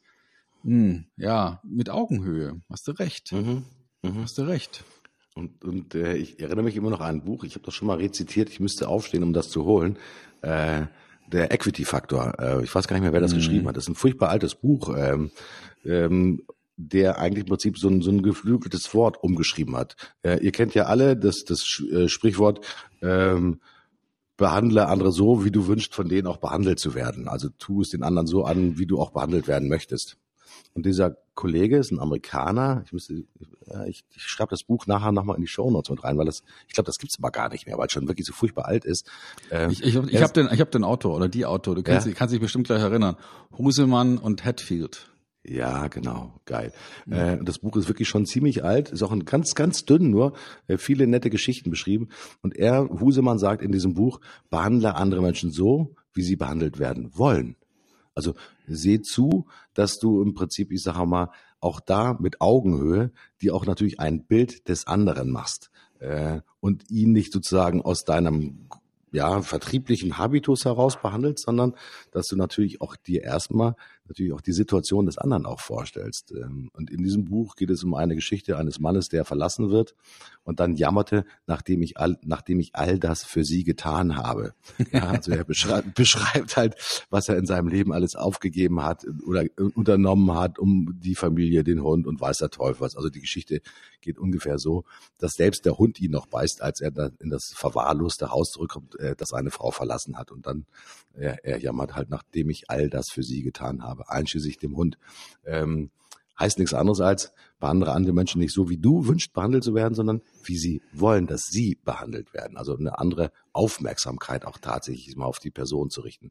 [SPEAKER 1] hm, ja, mit Augenhöhe. Hast du recht. Mhm. Mhm. Hast du recht.
[SPEAKER 3] Und, und äh, ich erinnere mich immer noch an ein Buch, ich habe das schon mal rezitiert, ich müsste aufstehen, um das zu holen. Äh, der Equity-Faktor. Äh, ich weiß gar nicht mehr, wer das mhm. geschrieben hat. Das ist ein furchtbar altes Buch, ähm, ähm, der eigentlich im Prinzip so ein, so ein geflügeltes Wort umgeschrieben hat. Äh, ihr kennt ja alle das, das äh, Sprichwort, ähm, behandle andere so, wie du wünschst, von denen auch behandelt zu werden. Also tu es den anderen so an, wie du auch behandelt werden möchtest. Und dieser Kollege ist ein Amerikaner. Ich müsste, ja, ich, ich schreibe das Buch nachher nochmal in die Show Notes mit rein, weil das, ich glaube, das gibt's aber gar nicht mehr, weil es schon wirklich so furchtbar alt ist.
[SPEAKER 1] Ähm, ich ich, ich habe den, ich habe den Autor oder die Autor. Du kannst, ja? kannst dich bestimmt gleich erinnern. Husemann und Hatfield.
[SPEAKER 3] Ja, genau, geil. Mhm. Äh, das Buch ist wirklich schon ziemlich alt, ist auch ein ganz, ganz dünn, nur äh, viele nette Geschichten beschrieben. Und er, Husemann, sagt in diesem Buch, behandle andere Menschen so, wie sie behandelt werden wollen. Also seh zu, dass du im Prinzip, ich sage mal, auch da mit Augenhöhe, die auch natürlich ein Bild des anderen machst äh, und ihn nicht sozusagen aus deinem ja, vertrieblichen Habitus heraus behandelt, sondern dass du natürlich auch dir erstmal natürlich auch die Situation des anderen auch vorstellst. Ähm, und in diesem Buch geht es um eine Geschichte eines Mannes, der verlassen wird und dann jammerte, nachdem ich all, nachdem ich all das für sie getan habe. Ja, also er beschreibt, beschreibt halt, was er in seinem Leben alles aufgegeben hat oder unternommen hat, um die Familie, den Hund und weiß der Teufel was. Also die Geschichte geht ungefähr so, dass selbst der Hund ihn noch beißt, als er in das verwahrloste Haus zurückkommt, äh, das eine Frau verlassen hat. Und dann, er, er jammert halt, nachdem ich all das für sie getan habe, einschließlich dem Hund. Ähm, heißt nichts anderes als, behandle andere Menschen nicht so, wie du wünschst, behandelt zu werden, sondern wie sie wollen, dass sie behandelt werden. Also eine andere Aufmerksamkeit auch tatsächlich mal auf die Person zu richten.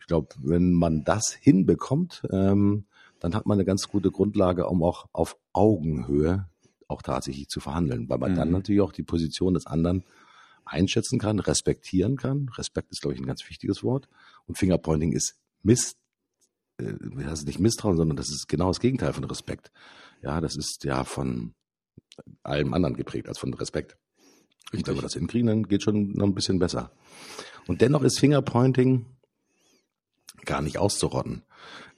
[SPEAKER 3] Ich glaube, wenn man das hinbekommt, ähm, dann hat man eine ganz gute Grundlage, um auch auf Augenhöhe auch tatsächlich zu verhandeln, weil man mhm. dann natürlich auch die Position des anderen einschätzen kann, respektieren kann. Respekt ist, glaube ich, ein ganz wichtiges Wort. Und Fingerpointing ist Mist, das ist nicht Misstrauen, sondern das ist genau das Gegenteil von Respekt. Ja, das ist ja von allem anderen geprägt als von Respekt. Und wenn wir das hinkriegen, dann geht schon noch ein bisschen besser. Und dennoch ist Fingerpointing gar nicht auszurotten.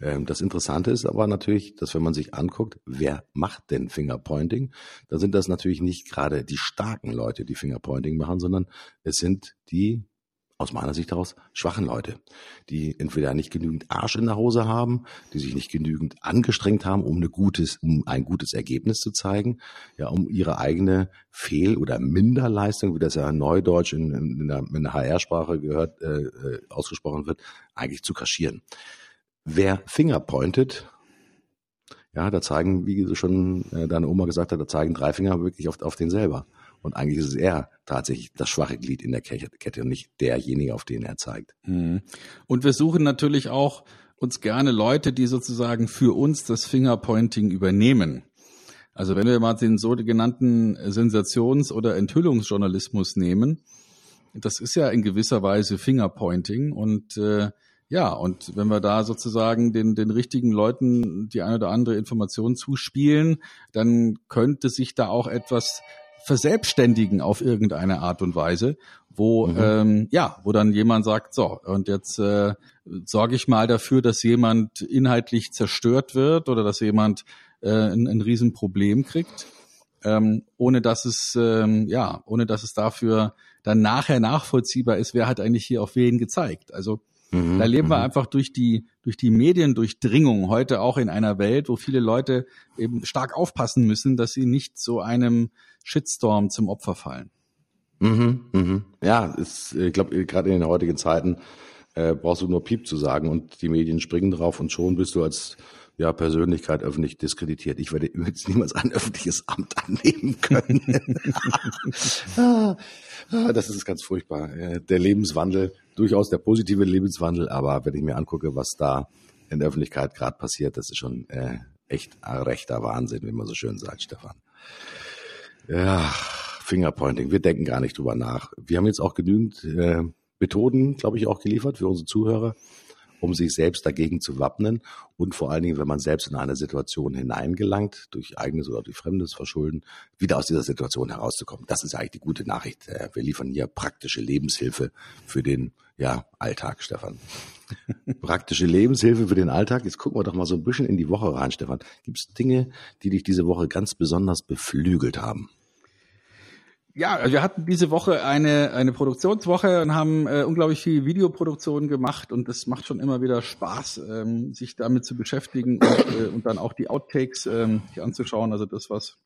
[SPEAKER 3] Ähm, das Interessante ist aber natürlich, dass wenn man sich anguckt, wer macht denn Fingerpointing, dann sind das natürlich nicht gerade die starken Leute, die Fingerpointing machen, sondern es sind die aus meiner Sicht daraus schwachen Leute, die entweder nicht genügend Arsch in der Hose haben, die sich nicht genügend angestrengt haben, um, eine gutes, um ein gutes Ergebnis zu zeigen, ja, um ihre eigene Fehl- oder Minderleistung, wie das ja neudeutsch in, in, der, in der HR-Sprache gehört, äh, äh, ausgesprochen wird, eigentlich zu kaschieren. Wer Fingerpointet, ja, da zeigen, wie schon äh, deine Oma gesagt hat, da zeigen drei Finger wirklich auf, auf den selber. Und eigentlich ist es er tatsächlich das schwache Glied in der Kette und nicht derjenige, auf den er zeigt.
[SPEAKER 1] Mhm. Und wir suchen natürlich auch uns gerne Leute, die sozusagen für uns das Fingerpointing übernehmen. Also wenn wir mal den sogenannten Sensations- oder Enthüllungsjournalismus nehmen, das ist ja in gewisser Weise Fingerpointing und äh, ja, und wenn wir da sozusagen den, den richtigen Leuten die eine oder andere Information zuspielen, dann könnte sich da auch etwas verselbstständigen auf irgendeine Art und Weise, wo mhm. ähm, ja, wo dann jemand sagt, so und jetzt äh, sorge ich mal dafür, dass jemand inhaltlich zerstört wird oder dass jemand äh, ein, ein Riesenproblem kriegt, ähm, ohne dass es ähm, ja, ohne dass es dafür dann nachher nachvollziehbar ist, wer hat eigentlich hier auf wen gezeigt. Also mhm, da leben wir mhm. einfach durch die durch die Mediendurchdringung heute auch in einer Welt, wo viele Leute eben stark aufpassen müssen, dass sie nicht so einem Shitstorm zum Opfer fallen.
[SPEAKER 3] Mhm, mhm. Ja, ist, ich glaube, gerade in den heutigen Zeiten äh, brauchst du nur Piep zu sagen und die Medien springen drauf und schon bist du als ja, Persönlichkeit öffentlich diskreditiert. Ich werde übrigens niemals ein öffentliches Amt annehmen können. Ah, ah, das ist ganz furchtbar. Äh, der Lebenswandel, durchaus der positive Lebenswandel, aber wenn ich mir angucke, was da in der Öffentlichkeit gerade passiert, das ist schon äh, echt rechter Wahnsinn, wie man so schön sagt, Stefan. Ja, Fingerpointing, wir denken gar nicht drüber nach. Wir haben jetzt auch genügend äh, Methoden, glaube ich, auch geliefert für unsere Zuhörer, um sich selbst dagegen zu wappnen und vor allen Dingen, wenn man selbst in eine Situation hineingelangt, durch eigenes oder durch fremdes Verschulden, wieder aus dieser Situation herauszukommen. Das ist eigentlich die gute Nachricht. Äh, wir liefern hier praktische Lebenshilfe für den ja, Alltag, Stefan. Praktische Lebenshilfe für den Alltag. Jetzt gucken wir doch mal so ein bisschen in die Woche rein, Stefan. Gibt es Dinge, die dich diese Woche ganz besonders beflügelt haben?
[SPEAKER 1] Ja, also wir hatten diese Woche eine, eine Produktionswoche und haben äh, unglaublich viel Videoproduktion gemacht und es macht schon immer wieder Spaß, ähm, sich damit zu beschäftigen und, äh, und dann auch die Outtakes ähm, sich anzuschauen. Also das, was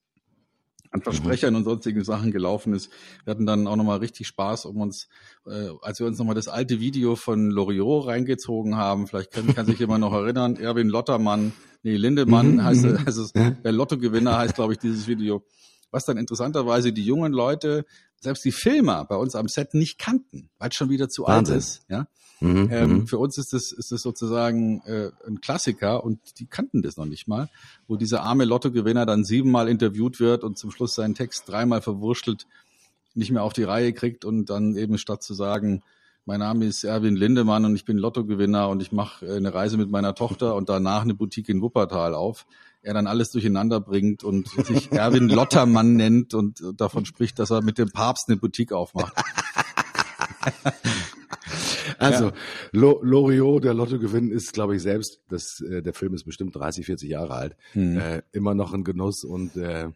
[SPEAKER 1] an Versprechern und sonstigen Sachen gelaufen ist. Wir hatten dann auch nochmal richtig Spaß, um uns, äh, als wir uns nochmal das alte Video von Loriot reingezogen haben, vielleicht kann, kann sich jemand noch erinnern, Erwin Lottermann, nee, Lindemann mhm, heißt, mhm. heißt es, der Lottogewinner heißt, glaube ich, dieses Video was dann interessanterweise die jungen Leute, selbst die Filmer bei uns am Set nicht kannten, weil es schon wieder zu Wahnsinn. alt ist. Ja? Mhm, ähm, mhm. für uns ist das, ist das sozusagen äh, ein Klassiker und die kannten das noch nicht mal, wo dieser arme Lottogewinner dann siebenmal interviewt wird und zum Schluss seinen Text dreimal verwurschtelt, nicht mehr auf die Reihe kriegt und dann eben statt zu sagen, mein Name ist Erwin Lindemann und ich bin Lottogewinner und ich mache äh, eine Reise mit meiner Tochter und danach eine Boutique in Wuppertal auf. Er dann alles durcheinander bringt und sich Erwin Lottermann nennt und davon spricht, dass er mit dem Papst eine Boutique aufmacht.
[SPEAKER 3] Also ja. Loriot, der Lottogewinn, ist, glaube ich, selbst, das, äh, der Film ist bestimmt 30, 40 Jahre alt, mhm. äh, immer noch ein Genuss und äh,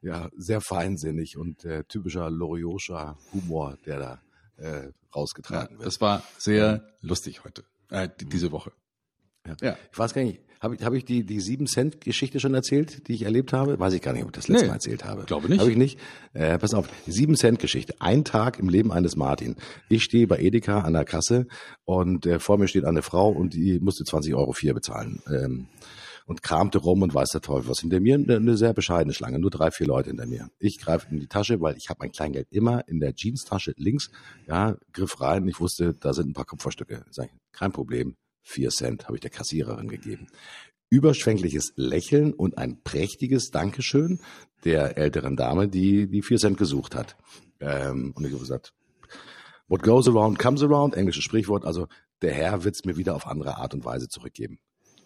[SPEAKER 3] ja, sehr feinsinnig und äh, typischer Loriotscher Humor, der da äh, rausgetragen ja, wird.
[SPEAKER 1] Das war sehr lustig heute, äh, diese Woche.
[SPEAKER 3] Ja. ja. Ich weiß gar nicht, habe ich, hab ich die, die 7-Cent-Geschichte schon erzählt, die ich erlebt habe? Weiß ich gar nicht, ob ich das letzte nee, Mal erzählt habe.
[SPEAKER 1] Glaube nicht.
[SPEAKER 3] Habe ich nicht. Äh, pass auf, 7-Cent-Geschichte. Ein Tag im Leben eines Martin. Ich stehe bei Edeka an der Kasse und äh, vor mir steht eine Frau und die musste 20 Euro vier bezahlen. Ähm, und kramte rum und weiß der Teufel was. Hinter mir eine sehr bescheidene Schlange, nur drei, vier Leute hinter mir. Ich greife in die Tasche, weil ich habe mein Kleingeld immer in der Jeans-Tasche links, ja, griff rein. Ich wusste, da sind ein paar Kupferstücke. Sag ich, kein Problem. Vier Cent habe ich der Kassiererin gegeben. Überschwängliches Lächeln und ein prächtiges Dankeschön der älteren Dame, die die vier Cent gesucht hat. Ähm, und ich habe gesagt, what goes around comes around, englisches Sprichwort. Also der Herr wird es mir wieder auf andere Art und Weise zurückgeben.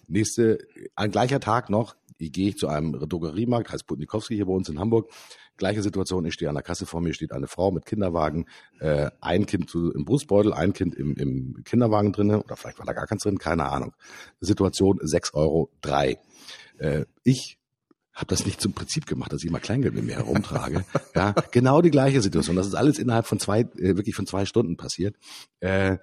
[SPEAKER 3] Nächste, ein gleicher Tag noch, gehe ich zu einem Drogeriemarkt, heißt Putnikowski hier bei uns in Hamburg. Gleiche Situation, ich stehe an der Kasse, vor mir steht eine Frau mit Kinderwagen, äh, ein Kind im Brustbeutel, ein Kind im, im Kinderwagen drinne oder vielleicht war da gar keins drin, keine Ahnung. Situation 6,03 Euro. Äh, ich habe das nicht zum Prinzip gemacht, dass ich immer Kleingeld mit mir herumtrage. ja, genau die gleiche Situation. Das ist alles innerhalb von zwei, äh, wirklich von zwei Stunden passiert. Äh,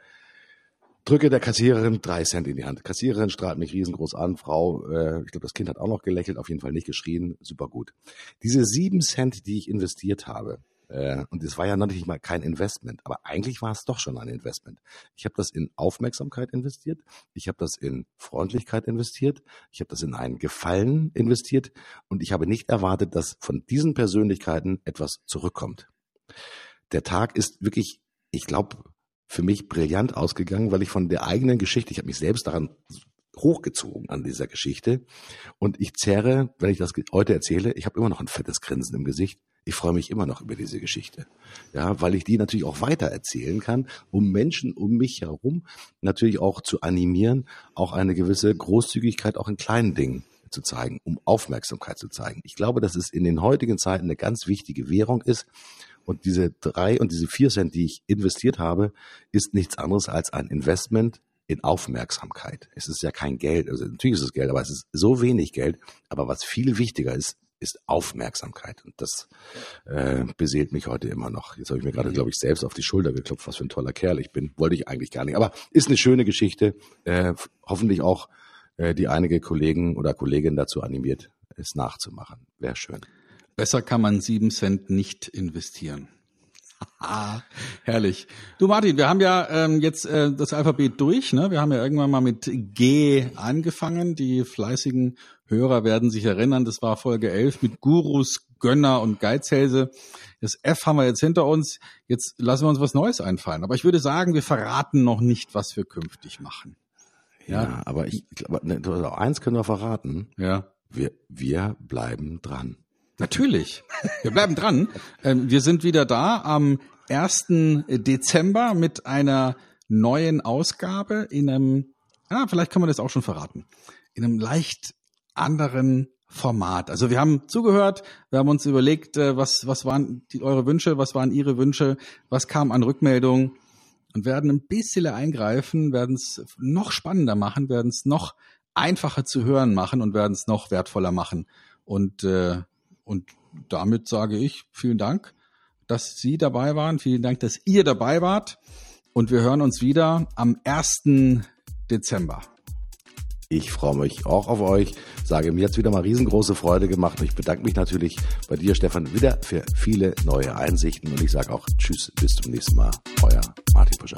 [SPEAKER 3] drücke der Kassiererin drei Cent in die Hand. Kassiererin strahlt mich riesengroß an. Frau, äh, ich glaube, das Kind hat auch noch gelächelt, auf jeden Fall nicht geschrien. Super gut. Diese sieben Cent, die ich investiert habe, äh, und es war ja natürlich mal kein Investment, aber eigentlich war es doch schon ein Investment. Ich habe das in Aufmerksamkeit investiert, ich habe das in Freundlichkeit investiert, ich habe das in einen Gefallen investiert und ich habe nicht erwartet, dass von diesen Persönlichkeiten etwas zurückkommt. Der Tag ist wirklich, ich glaube, für mich brillant ausgegangen, weil ich von der eigenen Geschichte, ich habe mich selbst daran hochgezogen an dieser Geschichte. Und ich zerre, wenn ich das heute erzähle, ich habe immer noch ein fettes Grinsen im Gesicht. Ich freue mich immer noch über diese Geschichte. Ja, weil ich die natürlich auch weiter erzählen kann, um Menschen um mich herum natürlich auch zu animieren, auch eine gewisse Großzügigkeit auch in kleinen Dingen zu zeigen, um Aufmerksamkeit zu zeigen. Ich glaube, dass es in den heutigen Zeiten eine ganz wichtige Währung ist. Und diese drei und diese vier Cent, die ich investiert habe, ist nichts anderes als ein Investment in Aufmerksamkeit. Es ist ja kein Geld, also natürlich ist es Geld, aber es ist so wenig Geld. Aber was viel wichtiger ist, ist Aufmerksamkeit. Und das äh, beseelt mich heute immer noch. Jetzt habe ich mir gerade, glaube ich, selbst auf die Schulter geklopft, was für ein toller Kerl ich bin. Wollte ich eigentlich gar nicht. Aber ist eine schöne Geschichte. Äh, hoffentlich auch äh, die einige Kollegen oder Kolleginnen dazu animiert, es nachzumachen. Wäre schön.
[SPEAKER 1] Besser kann man sieben Cent nicht investieren. Herrlich. Du Martin, wir haben ja ähm, jetzt äh, das Alphabet durch. Ne? Wir haben ja irgendwann mal mit G angefangen. Die fleißigen Hörer werden sich erinnern, das war Folge 11 mit Gurus, Gönner und Geizhälse. Das F haben wir jetzt hinter uns. Jetzt lassen wir uns was Neues einfallen. Aber ich würde sagen, wir verraten noch nicht, was wir künftig machen.
[SPEAKER 3] Ja, ja aber ich glaube, ne, eins können wir verraten.
[SPEAKER 1] Ja.
[SPEAKER 3] Wir, wir bleiben dran.
[SPEAKER 1] Natürlich. Wir bleiben dran. Ähm, wir sind wieder da am 1. Dezember mit einer neuen Ausgabe in einem, ja, vielleicht kann man das auch schon verraten, in einem leicht anderen Format. Also wir haben zugehört, wir haben uns überlegt, äh, was, was waren die, eure Wünsche, was waren ihre Wünsche, was kam an Rückmeldungen und werden ein bisschen eingreifen, werden es noch spannender machen, werden es noch einfacher zu hören machen und werden es noch wertvoller machen. Und äh, und damit sage ich vielen Dank, dass Sie dabei waren. Vielen Dank, dass ihr dabei wart. Und wir hören uns wieder am 1. Dezember.
[SPEAKER 3] Ich freue mich auch auf euch. Sage, mir es wieder mal riesengroße Freude gemacht. Und ich bedanke mich natürlich bei dir, Stefan, wieder für viele neue Einsichten. Und ich sage auch Tschüss, bis zum nächsten Mal. Euer Martin Puscher.